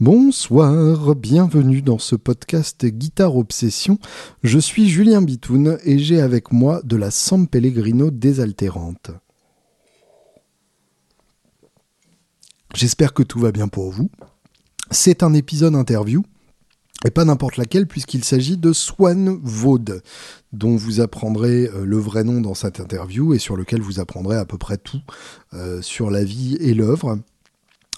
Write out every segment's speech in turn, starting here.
Bonsoir, bienvenue dans ce podcast Guitare Obsession. Je suis Julien Bitoun et j'ai avec moi de la San Pellegrino désaltérante. J'espère que tout va bien pour vous. C'est un épisode interview et pas n'importe laquelle puisqu'il s'agit de Swan Vaud, dont vous apprendrez euh, le vrai nom dans cette interview et sur lequel vous apprendrez à peu près tout euh, sur la vie et l'œuvre.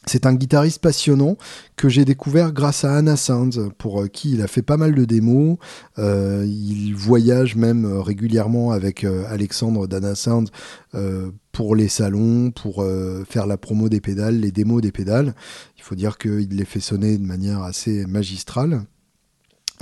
C'est un guitariste passionnant que j'ai découvert grâce à Anna Sands, pour euh, qui il a fait pas mal de démos. Euh, il voyage même euh, régulièrement avec Alexandre d'Anna Sands pour les salons, pour faire la promo des pédales, les démos des pédales. Il faut dire qu'il les fait sonner de manière assez magistrale.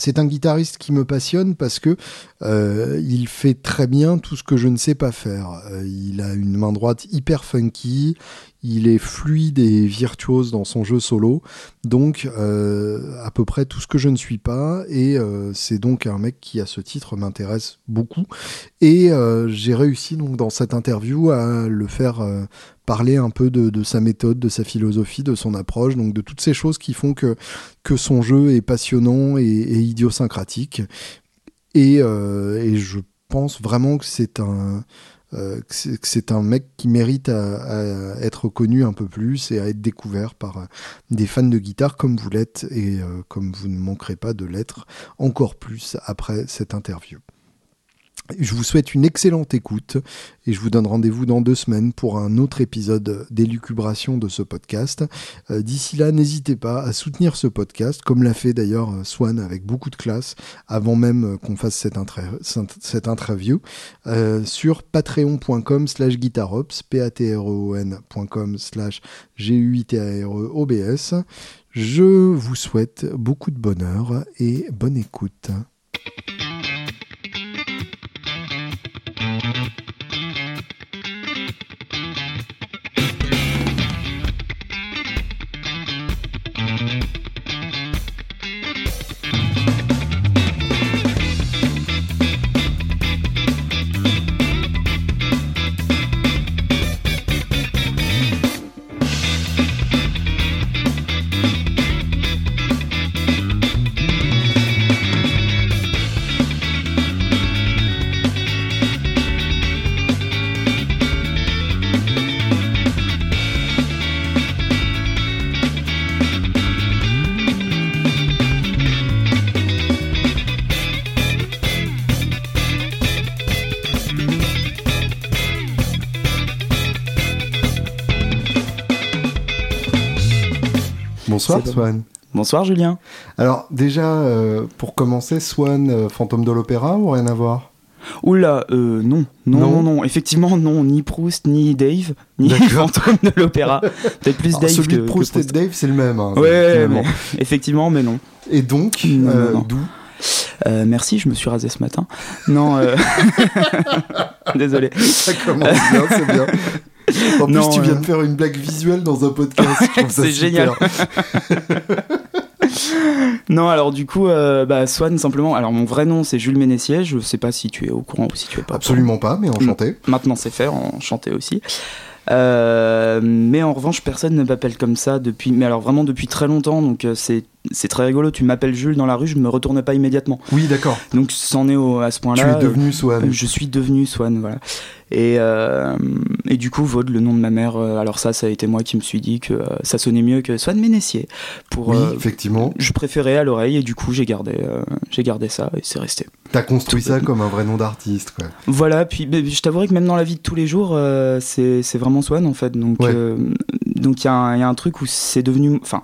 C'est un guitariste qui me passionne parce que euh, il fait très bien tout ce que je ne sais pas faire. Euh, il a une main droite hyper funky, il est fluide et virtuose dans son jeu solo, donc euh, à peu près tout ce que je ne suis pas. Et c'est donc un mec qui à ce titre m'intéresse beaucoup. Et j'ai réussi dans cette interview à le faire parler un peu de, sa méthode, de sa philosophie, de son approche, donc de toutes ces choses qui font que, son jeu est passionnant et, idiosyncratique. Euh, et, je pense vraiment que c'est un, euh, c'est un mec qui mérite à, être connu un peu plus et à être découvert par des fans de guitare comme vous l'êtes et euh, comme vous ne manquerez pas de l'être encore plus après cette interview. Je vous souhaite une excellente écoute et je vous donne rendez-vous dans deux semaines pour un autre épisode d'élucubration de ce podcast. Euh, d'ici là, n'hésitez pas à soutenir ce podcast, comme l'a fait d'ailleurs euh, Swan avec beaucoup de classe, avant même euh, qu'on fasse cette, interview, sur patreon.com slash guitarops, p a t r o slash. Je vous souhaite beaucoup de bonheur et bonne écoute. Bonsoir Swan. Bonsoir Julien. Alors déjà, euh, pour commencer, Swan, euh, fantôme de l'opéra ou rien à voir? Oula, euh, non. non. Non, non, effectivement, non, ni Proust, ni Dave, ni fantôme de l'opéra. Peut-être plus Dave celui de Proust, et Dave, c'est le même. Hein, ouais, effectivement, mais non. Et donc, d'où? Merci, je me suis rasé ce matin. Non, désolé. Ça commence bien, c'est bien. En plus, tu viens de faire une blague visuelle dans un podcast. c'est génial. non, alors du coup, euh, bah, Swan, simplement. Alors, mon vrai nom, c'est Jules Ménessier. Je sais pas si tu es au courant ou si tu es pas. Absolument pas, mais enchanté. Maintenant, c'est fait, enchanté aussi. Euh, mais en revanche, personne ne m'appelle comme ça depuis, mais alors vraiment depuis très longtemps. Donc euh, c'est c'est très rigolo. Tu m'appelles Jules dans la rue, je ne me retourne pas immédiatement. Oui, d'accord. Donc c'en est au, à ce point-là. Tu es devenu Swan. je suis devenu Swan, voilà. Et, euh, et du coup, Vaud, le nom de ma mère, euh, alors ça, ça a été moi qui me suis dit que euh, ça sonnait mieux que Swan Ménessier. Pour, oui, effectivement. Je préférais à l'oreille et du coup, j'ai gardé, j'ai gardé ça et c'est resté. T'as construit ça comme un vrai nom d'artiste, quoi. Voilà, puis je t'avouerai que même dans la vie de tous les jours, c'est vraiment Swan en fait. Donc donc il y, y, a un truc où c'est devenu. Enfin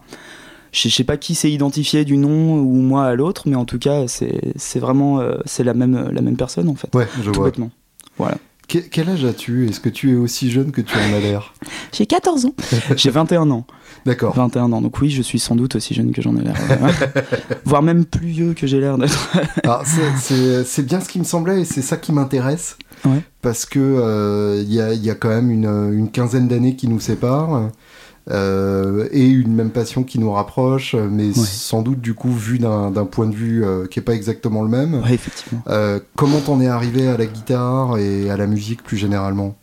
je sais pas qui s'est identifié du nom ou moi à l'autre, mais en tout cas, c'est vraiment c'est la même, la même personne en fait. Ouais, je vois. Voilà quel âge as-tu? Est-ce que tu es aussi jeune que tu en as l'air? J'ai 14 ans. J'ai 21 ans. D'accord. 21 ans. Donc oui, je suis sans doute aussi jeune que j'en ai l'air. Voire même plus vieux que j'ai l'air d'être. c'est bien ce qui me semblait et c'est ça qui m'intéresse. Ouais. Parce que il euh, y, a, y, a, quand même une, une quinzaine d'années qui nous séparent. Euh, et une même passion qui nous rapproche, mais sans doute du coup vu d'un point de vue euh, qui est pas exactement le même. Ouais, effectivement. Euh, comment t'en es arrivé à la guitare et à la musique plus généralement?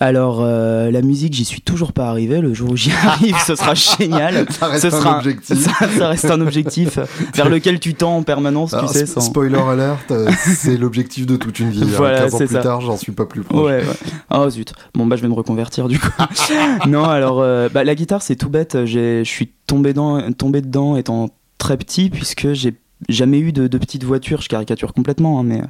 Alors la musique, j'y suis toujours pas arrivé. Le jour où j'y arrive, ce sera génial. ça reste ce un sera objectif. Ça, ça reste un objectif vers lequel tu tends en permanence, Alors, tu sais. Sans... Spoiler alert, c'est l'objectif de toute une vie. hein. Voilà, 15 ans c'est plus ça. tard, j'en suis pas plus proche. Ouais, ouais. Oh zut. Bon bah je vais me reconvertir du coup. non alors bah, la guitare c'est tout bête. Je suis tombé dans, tombé dedans étant très petit puisque j'ai jamais eu de, de petite voiture. Je caricature complètement, hein, mais euh,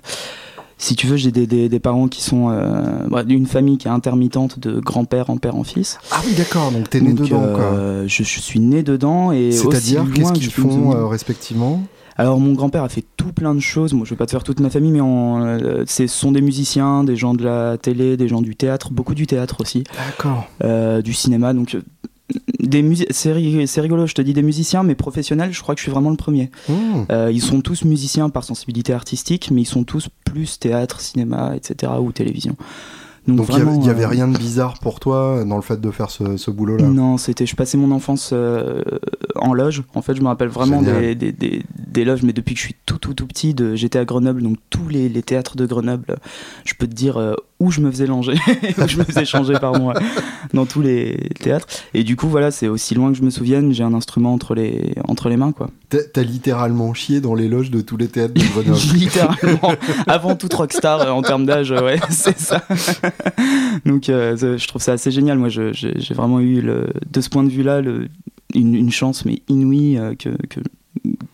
si tu veux j'ai des, des, des parents qui sont euh, bah, d'une famille qui est intermittente de grand-père en père en fils. Ah oui, d'accord, donc t'es né Donc, dedans, quoi. euh, je, je suis né dedans et C'est-à-dire, qu'est-ce qu'ils font euh, respectivement? Alors mon grand-père a fait tout plein de choses. Moi, je vais pas te faire toute ma famille, mais en, euh, ce sont des musiciens, des gens de la télé, des gens du théâtre, beaucoup du théâtre aussi, D'accord. euh, du cinéma. Donc des c'est rigolo. Je te dis des musiciens, mais professionnels. Je crois que je suis vraiment le premier. Mmh. Euh, ils sont tous musiciens par sensibilité artistique, mais ils sont tous plus théâtre, cinéma, etc. ou télévision. Donc il y avait- vraiment, il y avait, euh, rien de bizarre pour toi dans le fait de faire ce, ce boulot-là? Non, c'était. Je passais mon enfance euh, en loge. En fait, je me rappelle vraiment des, des, des, des loges, mais depuis que je suis tout tout tout petit, j'étais à Grenoble, donc tous les, les théâtres de Grenoble, je peux te dire euh, où je me faisais langer, où je me faisais changer par moi, dans tous les théâtres. Et du coup, voilà, c'est aussi loin que je me souvienne, j'ai un instrument entre les entre les mains, quoi. T'as littéralement chié dans les loges de tous les théâtres de Grenoble. Littéralement, avant toute rockstar en termes d'âge, ouais, c'est ça. Donc, euh, je trouve ça assez génial. Moi, j'ai vraiment eu, le, de ce point de vue-là, une, une chance, mais inouïe, euh, que, que,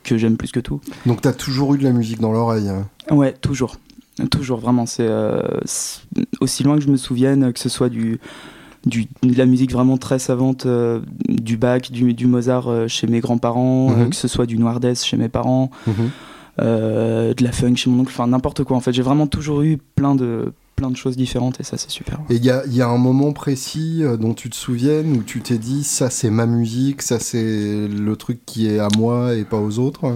que j'aime plus que tout. Donc t'as toujours eu de la musique dans l'oreille. hein. Ouais, toujours. Toujours, vraiment. C'est euh, c'est aussi loin que je me souvienne, que ce soit du, du, de la musique vraiment très savante, euh, du Bach, du, du Mozart euh, chez mes grands-parents, Mhm. euh, que ce soit du Noirdes chez mes parents. Mhm. euh, de la funk chez mon oncle, enfin n'importe quoi. En fait, j'ai vraiment toujours eu plein de, plein de choses différentes et ça, c'est super. Et il y a, y a un moment précis euh, dont tu te souviennes où tu t'es dit ça c'est ma musique, ça c'est le truc qui est à moi et pas aux autres?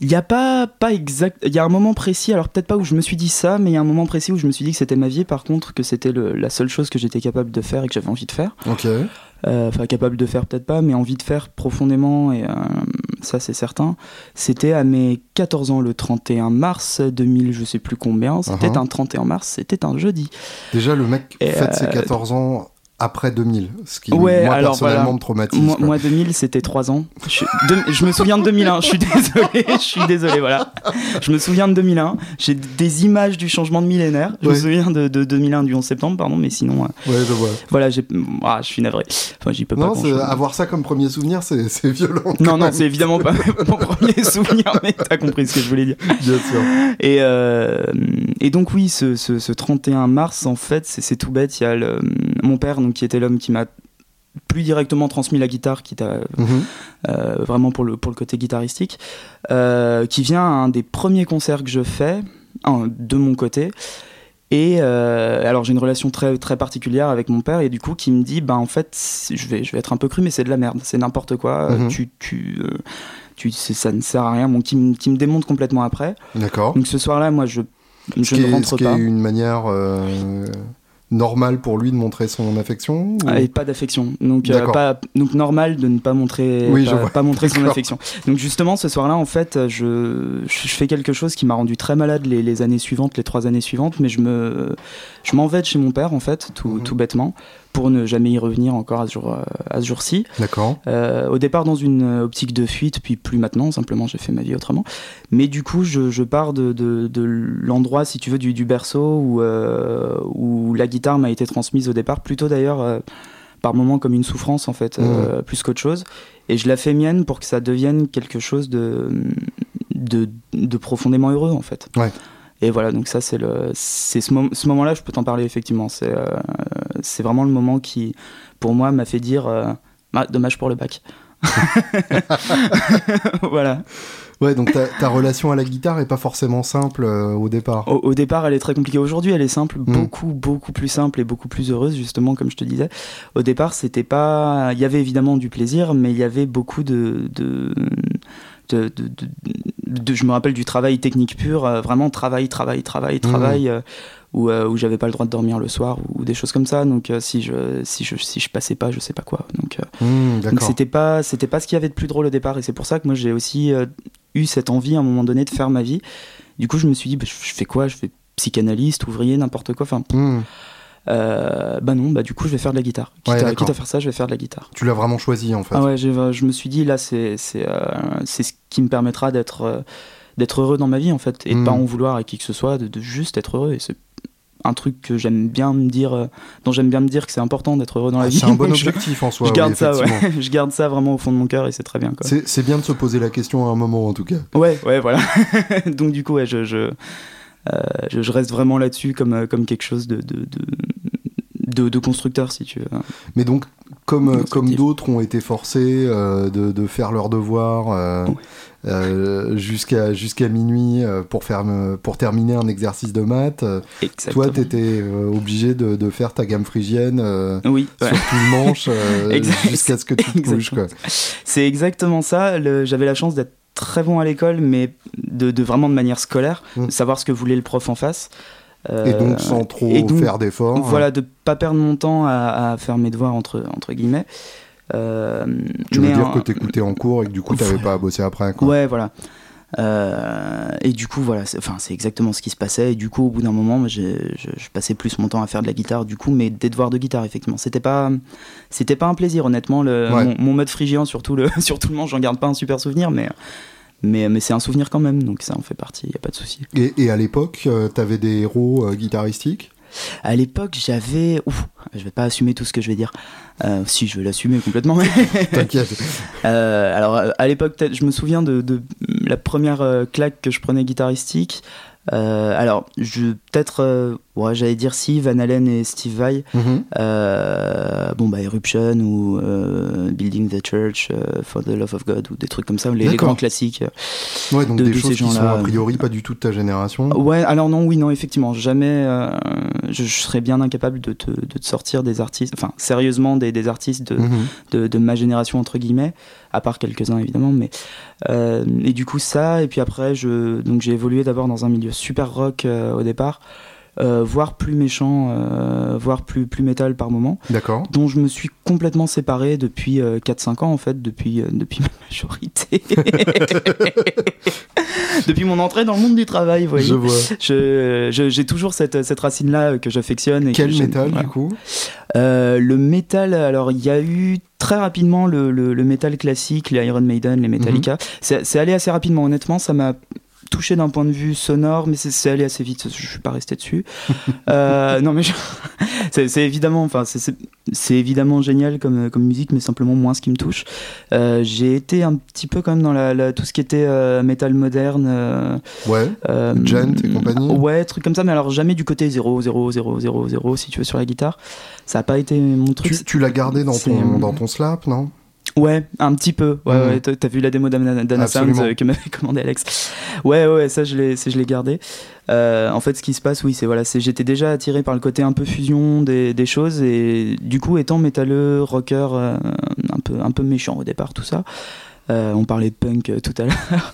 Il n'y a pas, pas exact. Il y a un moment précis, alors peut-être pas où je me suis dit ça, mais il y a un moment précis où je me suis dit que c'était ma vie, par contre, que c'était la seule chose que j'étais capable de faire et que j'avais envie de faire. Ok. Euh, Enfin, capable de faire peut-être pas, mais envie de faire profondément, et euh, ça c'est certain. C'était à mes 14 ans, le 31 mars 2000, je sais plus combien. C'était Uh-huh. un 31 mars, c'était un jeudi. Déjà le mec Et, fête ses euh, 14 ans après 2000, ce qui Ouais, moi alors, personnellement voilà. me traumatise. Moi, quoi. moi, 2000, c'était 3 ans. Je, suis- de- je me souviens de 2001, je suis désolé, je suis désolé, voilà. Je me souviens de 2001, j'ai des images du changement de millénaire. Je Ouais. me souviens de, de 2001, du 11 septembre, pardon, mais sinon, euh, Ouais, je vois. voilà, j'ai, ah, je suis navré. Enfin, j'y peux pas Non, avoir ça comme premier souvenir, c'est violent. Non, non, c'est évidemment pas mon premier souvenir, mais t'as compris ce que je voulais dire. Bien sûr. Et, euh, et donc oui, ce, ce- ce 31 mars, en fait, c'est c'est tout bête. Il y a le- mon père, donc, qui était l'homme qui m'a plus directement transmis la guitare, qui t'a Mhm. euh, vraiment pour le, pour le côté guitaristique, euh, qui vient à un des premiers concerts que je fais, un, de mon côté. Et euh, alors j'ai une relation très très particulière avec mon père et du coup qui me dit bah en fait c'est- je vais je vais être un peu cru mais c'est de la merde c'est n'importe quoi Mhm. tu tu euh, tu c'est- ça ne sert à rien bon qui, me- qui me démonte complètement après D'accord. donc ce soir là moi je je ne rentre pas est une manière normale pour lui de montrer son affection ou- Ah, et pas d'affection. Donc, euh, pas, donc normal de ne pas montrer, Oui, pas, montrer son affection. Donc justement, ce soir-là, en fait, je, je fais quelque chose qui m'a rendu très malade les, les années suivantes, les trois années suivantes, mais je me, je m'en vais de chez mon père, en fait, tout, Mhm. tout bêtement, pour ne jamais y revenir encore à ce, jour, à ce jour-ci. D'accord. Euh, au départ dans une optique de fuite, puis plus maintenant, simplement j'ai fait ma vie autrement. Mais du coup, je, je pars de, de, de l'endroit, si tu veux, du, du berceau où, euh, où la guitare m'a été transmise au départ, plutôt d'ailleurs euh, par moments comme une souffrance en fait, euh, plus qu'autre chose. Et je la fais mienne pour que ça devienne quelque chose de, de, de profondément heureux en fait. Ouais. Et voilà, donc ça c'est le, c'est ce, mom- ce moment-là, je peux t'en parler effectivement. C'est, euh, c'est vraiment le moment qui, pour moi, m'a fait dire, euh, Ah, dommage pour le bac. voilà. Ouais, donc ta, ta relation à la guitare est pas forcément simple euh, au départ. Au, au départ, elle est très compliquée. Aujourd'hui, elle est simple, Mm. beaucoup, beaucoup plus simple et beaucoup plus heureuse, justement, comme je te disais. Au départ, c'était pas. Il y avait évidemment du plaisir, mais il y avait beaucoup de. de... de, de- de- je me rappelle du travail technique pur, vraiment travail, travail, travail, travail. Mmh. où, où j'avais pas le droit de dormir le soir ou, des choses comme ça donc si je si je si je passais pas je sais pas quoi donc mmh, c'était pas c'était pas ce qu'il y avait de plus drôle au départ et c'est pour ça que moi j'ai aussi eu cette envie à un moment donné de faire ma vie du coup je me suis dit bah, je fais quoi? Je fais psychanalyste ouvrier n'importe quoi enfin mmh. Euh, bah non, bah du coup je vais faire de la guitare. Quitte, à, faire ça, je vais faire de la guitare. Tu l'as vraiment choisi en fait. Ah ouais, je me suis dit là c'est c'est euh, c'est ce qui me permettra d'être euh, d'être heureux dans ma vie en fait et de pas hmm. en vouloir à qui que ce soit, de, juste être heureux et c'est un truc que j'aime bien me dire, dont j'aime bien me dire que c'est important d'être heureux dans la ah, vie. C'est un bon objectif en soi. Je garde ça, ouais. je garde ça vraiment au fond de mon cœur et c'est très bien. C'est bien de se poser la question à un moment en tout cas. Ouais, ouais, voilà. Donc du coup, ouais, je, je, je, reste vraiment là-dessus comme, comme quelque chose de, de, de, constructeurs, si tu veux. Mais donc, comme, comme d'autres ont été forcés euh, de, faire leurs devoirs euh, euh, jusqu'à jusqu'à minuit pour, faire, pour terminer un exercice de maths, toi, tu étais obligé de, faire ta gamme phrygienne oui, sur tout le manche jusqu'à ce que tu te couches. C'est exactement ça. J'avais la chance d'être très bon à l'école, mais de, vraiment de manière scolaire, mmh. savoir ce que voulait le prof en face et donc sans trop faire d'efforts. Voilà, de pas perdre mon temps à, faire mes devoirs entre, entre guillemets. Euh, tu veux dire que t'écoutais en cours et que du coup t'avais pas à bosser après quoi. Ouais, voilà. Euh, et du coup, voilà, c'est, enfin, c'est exactement ce qui se passait. Et du coup, au bout d'un moment, je, passais plus mon temps à faire de la guitare, du coup, mais des devoirs de guitare, effectivement. C'était pas, c'était pas un plaisir, honnêtement. Le, mon, mode phrygian, surtout le, surtout le manche, j'en garde pas un super souvenir, mais mais, mais c'est un souvenir quand même, donc ça en fait partie, il n'y a pas de souci. Et, et, à l'époque, euh, tu avais des héros euh, guitaristiques? À l'époque, j'avais. Je vais pas assumer tout ce que je vais dire. Euh, si, je vais l'assumer complètement. T'inquiète. alors, à l'époque, je me souviens de, de, la première claque que je prenais guitaristique. alors, je peut-être Ouais, j'allais dire si, Van Halen et Steve Vai. Mhm. euh, bon, bah, Eruption ou euh, Building the Church euh, for the Love of God ou des trucs comme ça, les, les grands classiques. Ouais, donc des choses qui sont a priori pas du tout de ta génération. Ouais, alors non, oui, non, effectivement, jamais. Euh, je, serais bien incapable de te, de te, sortir des artistes, enfin, sérieusement, des, des artistes de, de, de, ma génération, entre guillemets, à part quelques-uns évidemment, mais. et du coup, ça, et puis après, je, donc j'ai évolué d'abord dans un milieu super rock au départ. Euh, voire plus méchant, euh, voire plus, plus métal par moment. D'accord. Dont je me suis complètement séparé depuis 4-5 euh, ans, en fait, depuis, depuis ma majorité. depuis mon entrée dans le monde du travail, vous voyez. Je vois. Je, j'ai toujours cette, cette racine-là que j'affectionne. Quel métal, du coup? Le métal, alors il y a eu très rapidement le, le, métal classique, les Iron Maiden, les Metallica. Mhm. C'est allé assez rapidement, honnêtement, ça m'a touché d'un point de vue sonore, mais c'est allé assez vite. Je suis pas resté dessus. euh, non, mais c'est évidemment, enfin, c'est évidemment génial comme, comme musique, mais simplement moins ce qui me touche. Euh, j'ai été un petit peu quand même dans la, tout ce qui était euh, métal moderne. Euh, ouais. Gent et compagnie. Ouais, truc comme ça, mais alors jamais du côté 0, 0, 0, 0, 0, si tu veux, sur la guitare. Ça a pas été mon truc. Tu, tu l'as gardé dans ton, dans ton slap, non? Ouais, un petit peu. Ouais, mhm. ouais t'as vu la démo d'Anna Sounds euh, que m'avait commandé Alex. Ouais, ouais, ça je l'ai, je l'ai gardé. Euh, en fait, ce qui se passe, oui, c'est voilà, c'est j'étais déjà attiré par le côté un peu fusion des, des choses et du coup, étant métalleux, rocker, euh, un peu, un peu méchant au départ, tout ça. on parlait de punk tout à l'heure.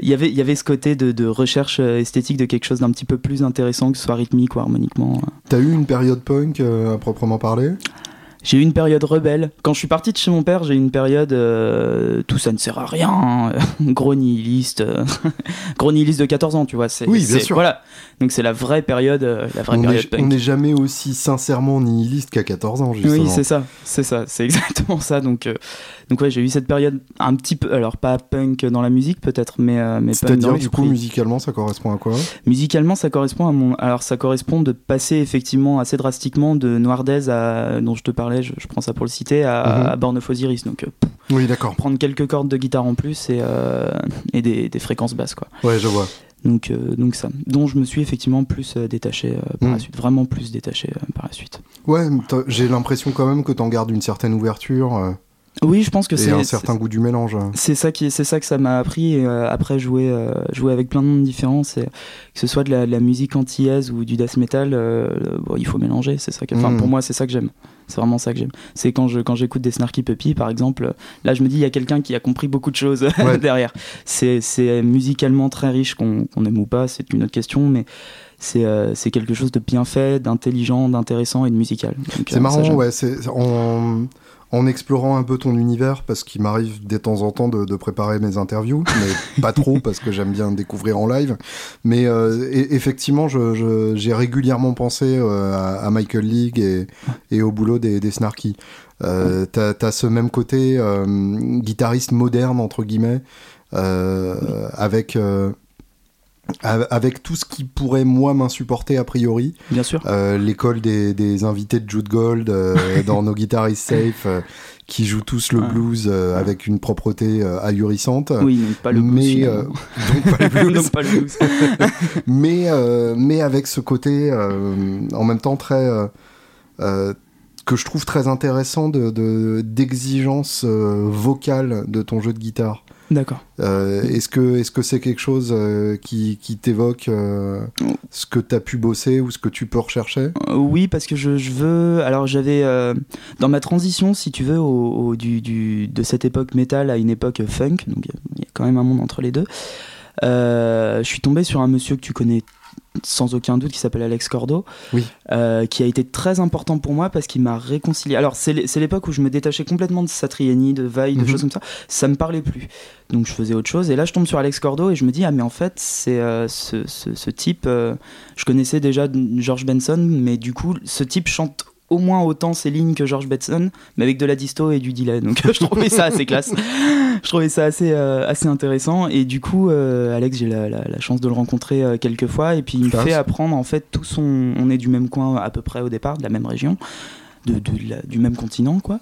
Il y avait, y avait ce côté de, de, recherche esthétique de quelque chose d'un petit peu plus intéressant, que ce soit rythmique ou harmoniquement. T'as eu une période punk à proprement parler? J'ai eu une période rebelle. Quand je suis parti de chez mon père, j'ai eu une période euh, tout ça ne sert à rien, hein. gros nihiliste, euh, gros nihiliste de 14 ans, tu vois. Oui, bien sûr. Voilà. Donc c'est la vraie période, euh, la vraie on période On n'est jamais aussi sincèrement nihiliste qu'à 14 ans, justement. Oui, c'est ça, c'est ça, c'est exactement ça. Donc, donc ouais, j'ai eu cette période un petit peu, alors pas punk dans la musique peut-être, mais mais C'est-à-dire du coup musicalement, ça correspond à quoi? Musicalement, ça correspond à mon, alors ça correspond de passer effectivement assez drastiquement de Noirdez à dont je te parlais je, prends ça pour le citer, à. Born of Osiris. Donc, euh, oui, d'accord. Prendre quelques cordes de guitare en plus et, euh, et des, des, fréquences basses, quoi. Ouais, je vois. Donc, euh, donc ça, dont je me suis effectivement plus détaché par la mhm. suite, vraiment plus détaché par la suite. Ouais, j'ai l'impression quand même que tu en gardes une certaine ouverture Oui, je pense que c'est un certain goût du mélange. C'est ça qui, c'est ça que ça m'a appris. Et, euh, après jouer, euh, jouer avec plein de monde différents, c'est que ce soit de la, musique antillaise ou du death metal, euh, bon, il faut mélanger. C'est ça. Enfin, mm. pour moi, c'est ça que j'aime. C'est vraiment ça que j'aime. C'est quand je quand j'écoute des Snarky Puppy, par exemple, là, je me dis il y a quelqu'un qui a compris beaucoup de choses derrière. C'est c'est musicalement très riche, qu'on aime ou pas, c'est une autre question, mais c'est c'est quelque chose de bien fait, d'intelligent, d'intéressant et de musical. C'est marrant, ouais. On en explorant un peu ton univers, parce qu'il m'arrive de temps en temps de, préparer mes interviews, mais pas trop, parce que j'aime bien découvrir en live. Mais euh, effectivement, j'ai régulièrement pensé euh, à, Michael League et, au boulot des, des Snarky. Euh, T'as as ce même côté euh, guitariste moderne, entre guillemets, avec avec tout ce qui pourrait moi m'insupporter a priori. Bien sûr. Euh, l'école des, invités de Jude Gold euh, dans nos guitaristes safe euh, qui jouent tous le blues avec une propreté ahurissante. Oui, donc pas le blues. Mais, donc pas le blues. pas le blues. mais, mais avec ce côté en même temps très que je trouve très intéressant de d'exigence vocale de ton jeu de guitare. D'accord. Euh, est-ce que est-ce que c'est quelque chose euh, qui, qui t'évoque euh, ce que tu as pu bosser ou ce que tu peux rechercher? Oui, parce que je, je veux. Alors j'avais dans ma transition, si tu veux, au, du, du, de cette époque métal à une époque funk, donc il y a quand même un monde entre les deux. je suis tombé sur un monsieur que tu connais sans aucun doute qui s'appelle Alex Cordo, euh, qui a été très important pour moi parce qu'il m'a réconcilié. Alors c'est l'époque où je me détachais complètement de Satriani, de Vaille, de mhm. choses comme ça. Ça me parlait plus, donc je faisais autre chose. Et là je tombe sur Alex Cordo et je me dis ah mais en fait c'est euh, ce, type. Euh, je connaissais déjà George Benson, mais du coup ce type chante au moins autant ses lignes que George Benson, mais avec de la disto et du delay. Donc je trouvais ça assez classe. je trouvais ça assez, euh, assez intéressant. Et du coup, euh, Alex, j'ai la, la, chance de le rencontrer euh, quelques fois. Et puis il me fait apprendre, en fait, tout son. On est du même coin à peu près au départ, de la même région, de, de du même continent, quoi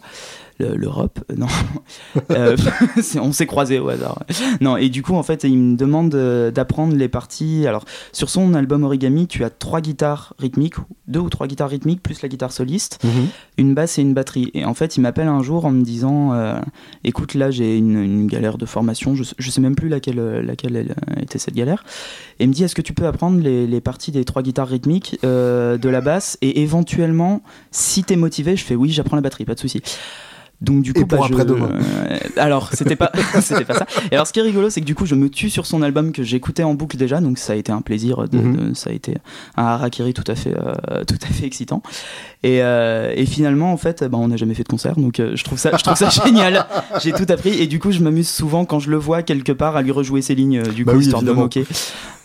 l'Europe. Euh, non, euh, on s'est croisés au hasard. Non, et du coup, en fait, il me demande d'apprendre les parties. Alors, sur son album Origami, tu as trois guitares rythmiques, deux ou trois guitares rythmiques, plus la guitare soliste, mhm. une basse et une batterie. Et en fait, il m'appelle un jour en me disant euh, Écoute, là, j'ai une, galère de formation, je, je sais même plus laquelle, laquelle était cette galère. Et il me dit Est-ce que tu peux apprendre les, les parties des trois guitares rythmiques, de la basse, et éventuellement, si tu es motivé, je fais Oui, j'apprends la batterie, pas de souci. Donc du coup, et pour bah, après demain. Euh, alors c'était pas, c'était pas ça. Et alors ce qui est rigolo, c'est que du coup, je me tue sur son album que j'écoutais en boucle déjà, donc ça a été un plaisir, de, mhm. ça a été un harakiri tout à fait, euh, tout à fait excitant. Et, euh, et finalement, en fait, bah, on n'a jamais fait de concert, donc je trouve ça, je trouve ça génial. J'ai tout appris et du coup, je m'amuse souvent quand je le vois quelque part à lui rejouer ses lignes, du bah coup, histoire de moquer,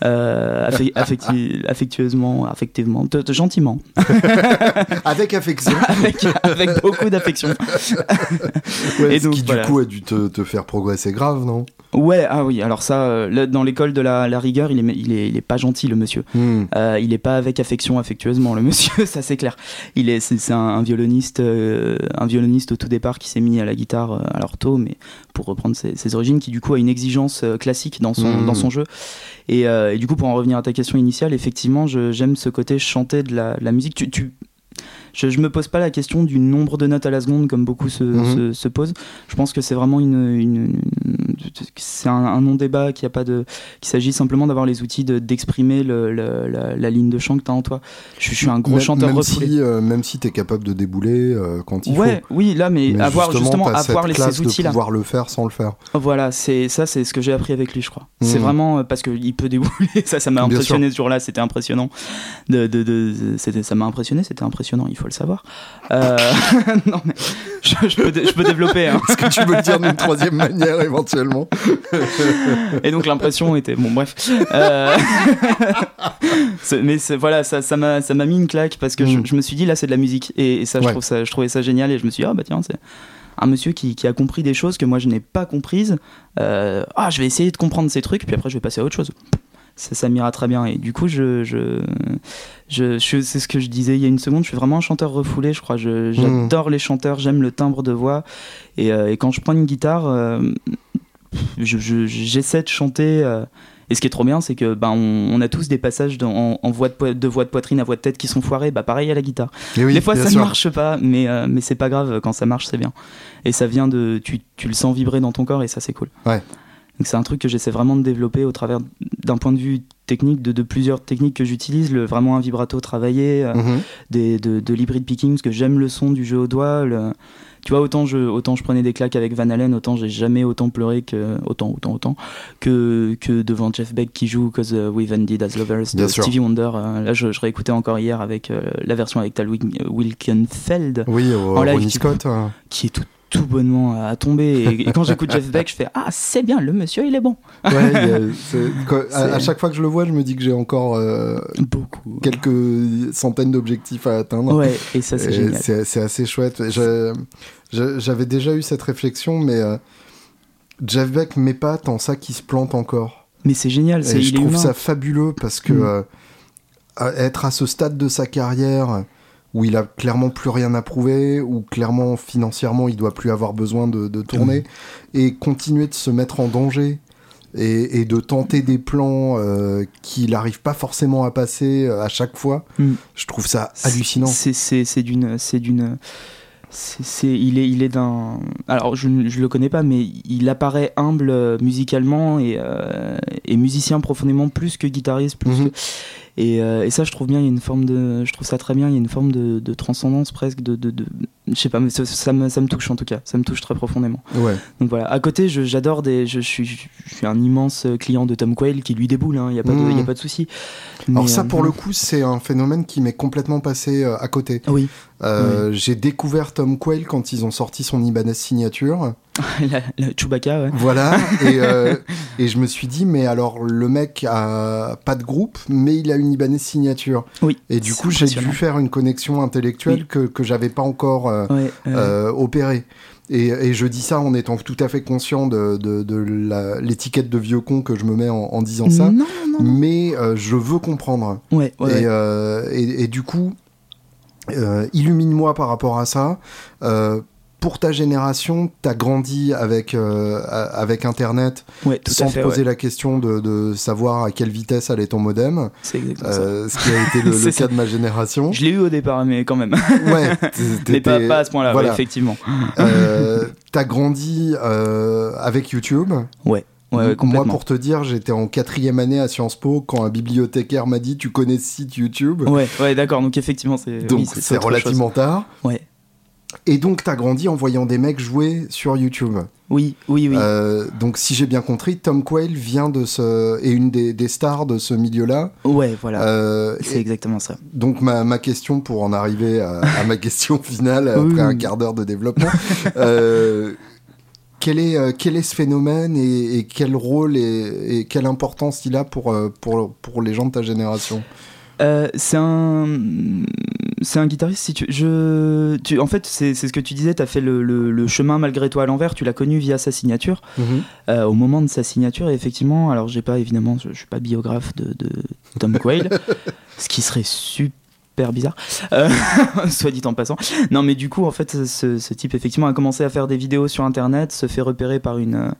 affectueusement, affectivement, gentiment, avec affection, avec, avec beaucoup d'affection. et donc, qui du coup a dû te, te, faire progresser grave, non? Ouais, ah oui, alors ça, euh, dans l'école de la, la, rigueur, il est, il, est, il est pas gentil, le monsieur. Hmm. Euh, il est pas avec affection, affectueusement, le monsieur, ça c'est clair. Il est, c'est, un, violoniste, euh, un violoniste au tout départ qui s'est mis à la guitare alors tôt, mais pour reprendre ses, ses, origines, qui du coup a une exigence classique dans son, hmm. dans son jeu. Et, et, du coup, pour en revenir à ta question initiale, effectivement, j'aime ce côté chanter de la, la musique. Tu, tu, je, je, me pose pas la question du nombre de notes à la seconde comme beaucoup se, se, posent. Je pense que c'est vraiment une, une, c'est un, non-débat qui a pas de, qu'il s'agit simplement d'avoir les outils d'exprimer le, la, ligne de chant que tu as en toi. Je, suis un gros chanteur même refoulé. Si, euh, même si tu es capable de débouler euh, quand il ouais, faut. Oui, là, mais, avoir justement, avoir les, ces outils-là. pouvoir le faire sans le faire. Voilà, c'est ça, c'est ce que j'ai appris avec lui, je crois. C'est mhm. vraiment euh, parce qu'il peut débouler. ça, ça m'a impressionné ce jour-là. C'était impressionnant. De, de, de, ça m'a impressionné. C'était impressionnant. Il faut le savoir. Euh, non, mais je, peux, je peux, développer. Hein. Est-ce que tu veux le dire d'une troisième manière éventuellement? Et donc l'impression était bon, bref. Euh... mais voilà, ça, ça m'a, ça m'a mis une claque parce que je, mm. me suis dit là, c'est de la musique et, ça, je trouve ça, je trouvais ça génial et je me suis dit ah bah tiens, c'est un monsieur qui, qui, a compris des choses que moi je n'ai pas comprises. Euh, ah, je vais essayer de comprendre ces trucs, puis après je vais passer à autre chose ça, ça m'ira très bien. Et du coup, je, je, je, c'est ce que je disais il y a une seconde, je suis vraiment un chanteur refoulé, je crois. Hmm. J'adore les chanteurs, j'aime le timbre de voix. Et, euh, et, quand je prends une guitare, euh, j'essaie de chanter. Euh, Et ce qui est trop bien, c'est que ben on, a tous des passages en, voix de, de, voix de poitrine à voix de tête qui sont foirés. Bah pareil à la guitare. des fois ça ne marche pas, mais mais c'est pas grave quand ça marche, c'est bien. Et ça vient de tu, tu le sens vibrer dans ton corps et ça c'est cool. Ouais. Donc c'est un truc que j'essaie vraiment de développer au travers d'un point de vue technique, de, de plusieurs techniques que j'utilise, vraiment un vibrato travaillé, euh, mhm. des, de, de l'hybrid picking, parce que j'aime le son du jeu au doigt. Tu vois, autant je, autant je prenais des claques avec Van Halen, autant j'ai jamais autant pleuré que, autant, autant, autant, que, que devant Jeff Beck qui joue Cause uh, We've Ended as Lovers de Stevie Wonder. Euh, là, je, je, réécoutais encore hier avec euh, la version avec Tal Wilkenfeld. Oui, en live, Scott. qui est tout tout bonnement à tomber. Et, quand j'écoute Jeff Beck, je fais Ah, c'est bien, le monsieur, il est bon. Ouais, à, chaque fois que je le vois, je me dis que j'ai encore euh, Beaucoup. quelques centaines d'objectifs à atteindre. Ouais, et ça, c'est génial. C'est assez chouette. J'avais déjà eu cette réflexion, mais euh, Jeff Beck m'épate en ça qui se plante encore. Mais c'est génial. Et je trouve ça fabuleux parce que mm. euh, être à ce stade de sa carrière où il a clairement plus rien à prouver, où clairement financièrement il doit plus avoir besoin de, tourner, et continuer de se mettre en danger et, de tenter des plans euh, qu'il n'arrive pas forcément à passer euh, à chaque fois, mm. je trouve ça hallucinant. C'est d'une, c'est d'une, il est, il est d'un. Alors, je ne le connais pas, mais il apparaît humble euh, musicalement et, et musicien profondément plus que guitariste. Plus. Euh, et, ça, je trouve bien, il y a une forme de, je trouve ça très bien, il y a une forme de, transcendance presque, de, de, je sais pas, mais ça, me, ça, me, touche en tout cas, ça me touche très profondément. Ouais. Donc voilà, à côté, j'adore des, je, suis, je suis un immense client de Tom Quayle qui lui déboule, hein, il n'y a, mmh. pas de souci. Alors ça, pour euh, le coup, c'est un phénomène qui m'est complètement passé euh, à côté. Oui. J'ai découvert Tom Quayle quand ils ont sorti son Ibanez signature. la, Chewbacca, ouais. Voilà, et, et je me suis dit, mais alors le mec a pas de groupe, mais il a une Ibanez signature. Oui. Et du coup, j'ai dû faire une connexion intellectuelle que, que j'avais pas encore euh, euh, opérée. Et, je dis ça en étant tout à fait conscient de, de, l'étiquette de vieux con que je me mets en, disant ça. Non, non, mais euh, je veux comprendre. Ouais, et, et, du coup, illumine-moi par rapport à ça pour ta génération, tu as grandi avec, euh, avec Internet sans te poser la question de, savoir à quelle vitesse allait ton modem. C'est exactement euh, Ce qui a été le, cas de ma génération. Je l'ai eu au départ, mais quand même. Ouais, mais pas, à ce point-là, effectivement. Euh, tu as grandi avec YouTube. Ouais. Ouais, Moi, pour te dire, j'étais en quatrième année à Sciences Po quand un bibliothécaire m'a dit Tu connais ce site YouTube? Ouais, ouais d'accord. Donc, effectivement, c'est. Donc, c'est relativement tard. Ouais. Et donc, tu as grandi en voyant des mecs jouer sur YouTube. Oui, oui, oui. Euh, donc, si j'ai bien compris, Tom Quayle vient de ce. est une des, stars de ce milieu-là. Ouais, voilà. Euh, c'est exactement ça. Donc, ma, ma, question pour en arriver à, ma question finale, après un quart d'heure de développement. euh, quel est, quel est ce phénomène et, quel rôle et, quelle importance il a pour, pour, pour les gens de ta génération? C'est un c'est un guitariste. Si tu, je, tu, en fait, c'est ce que tu disais. Tu as fait le, le, chemin malgré toi à l'envers. Tu l'as connu via sa signature. Mhm. Euh, au moment de sa signature, et effectivement, alors j'ai pas évidemment, je, suis pas biographe de, de Tom Quayle, ce qui serait super bizarre, euh, soit dit en passant. Non, mais du coup, en fait, ce, ce, type effectivement a commencé à faire des vidéos sur Internet, se fait repérer par une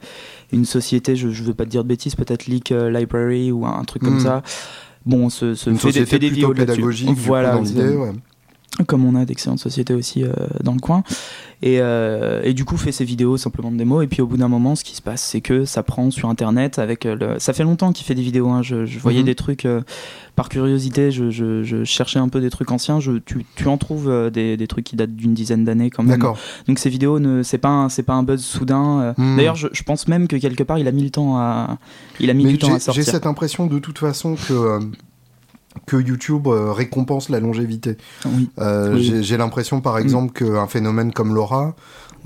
une société, je, je veux pas te dire de bêtises, peut-être Leak euh, Library ou un, truc comme mhm. ça bon, se, se fait, des, fait des vidéos pédagogiques. Voilà, coup, ouais comme on a d'excellentes sociétés aussi euh, dans le coin. Et, euh, et, du coup, fait ses vidéos simplement de démo. Et puis au bout d'un moment, ce qui se passe, c'est que ça prend sur Internet. Avec euh, le... Ça fait longtemps qu'il fait des vidéos. Hein. Je, voyais mhm. des trucs par curiosité. Je, je, cherchais un peu des trucs anciens. Tu, tu, en trouves des, des, trucs qui datent d'une dizaine d'années quand même. Donc ces vidéos, ne... c'est pas c'est pas un buzz soudain. Mhm. D'ailleurs, je, pense même que quelque part, il a mis le temps à il a mis du temps à sortir. J'ai cette impression de toute façon que que YouTube euh, récompense la longévité. Euh, j'ai l'impression, par mm. exemple, qu'un phénomène comme Laura,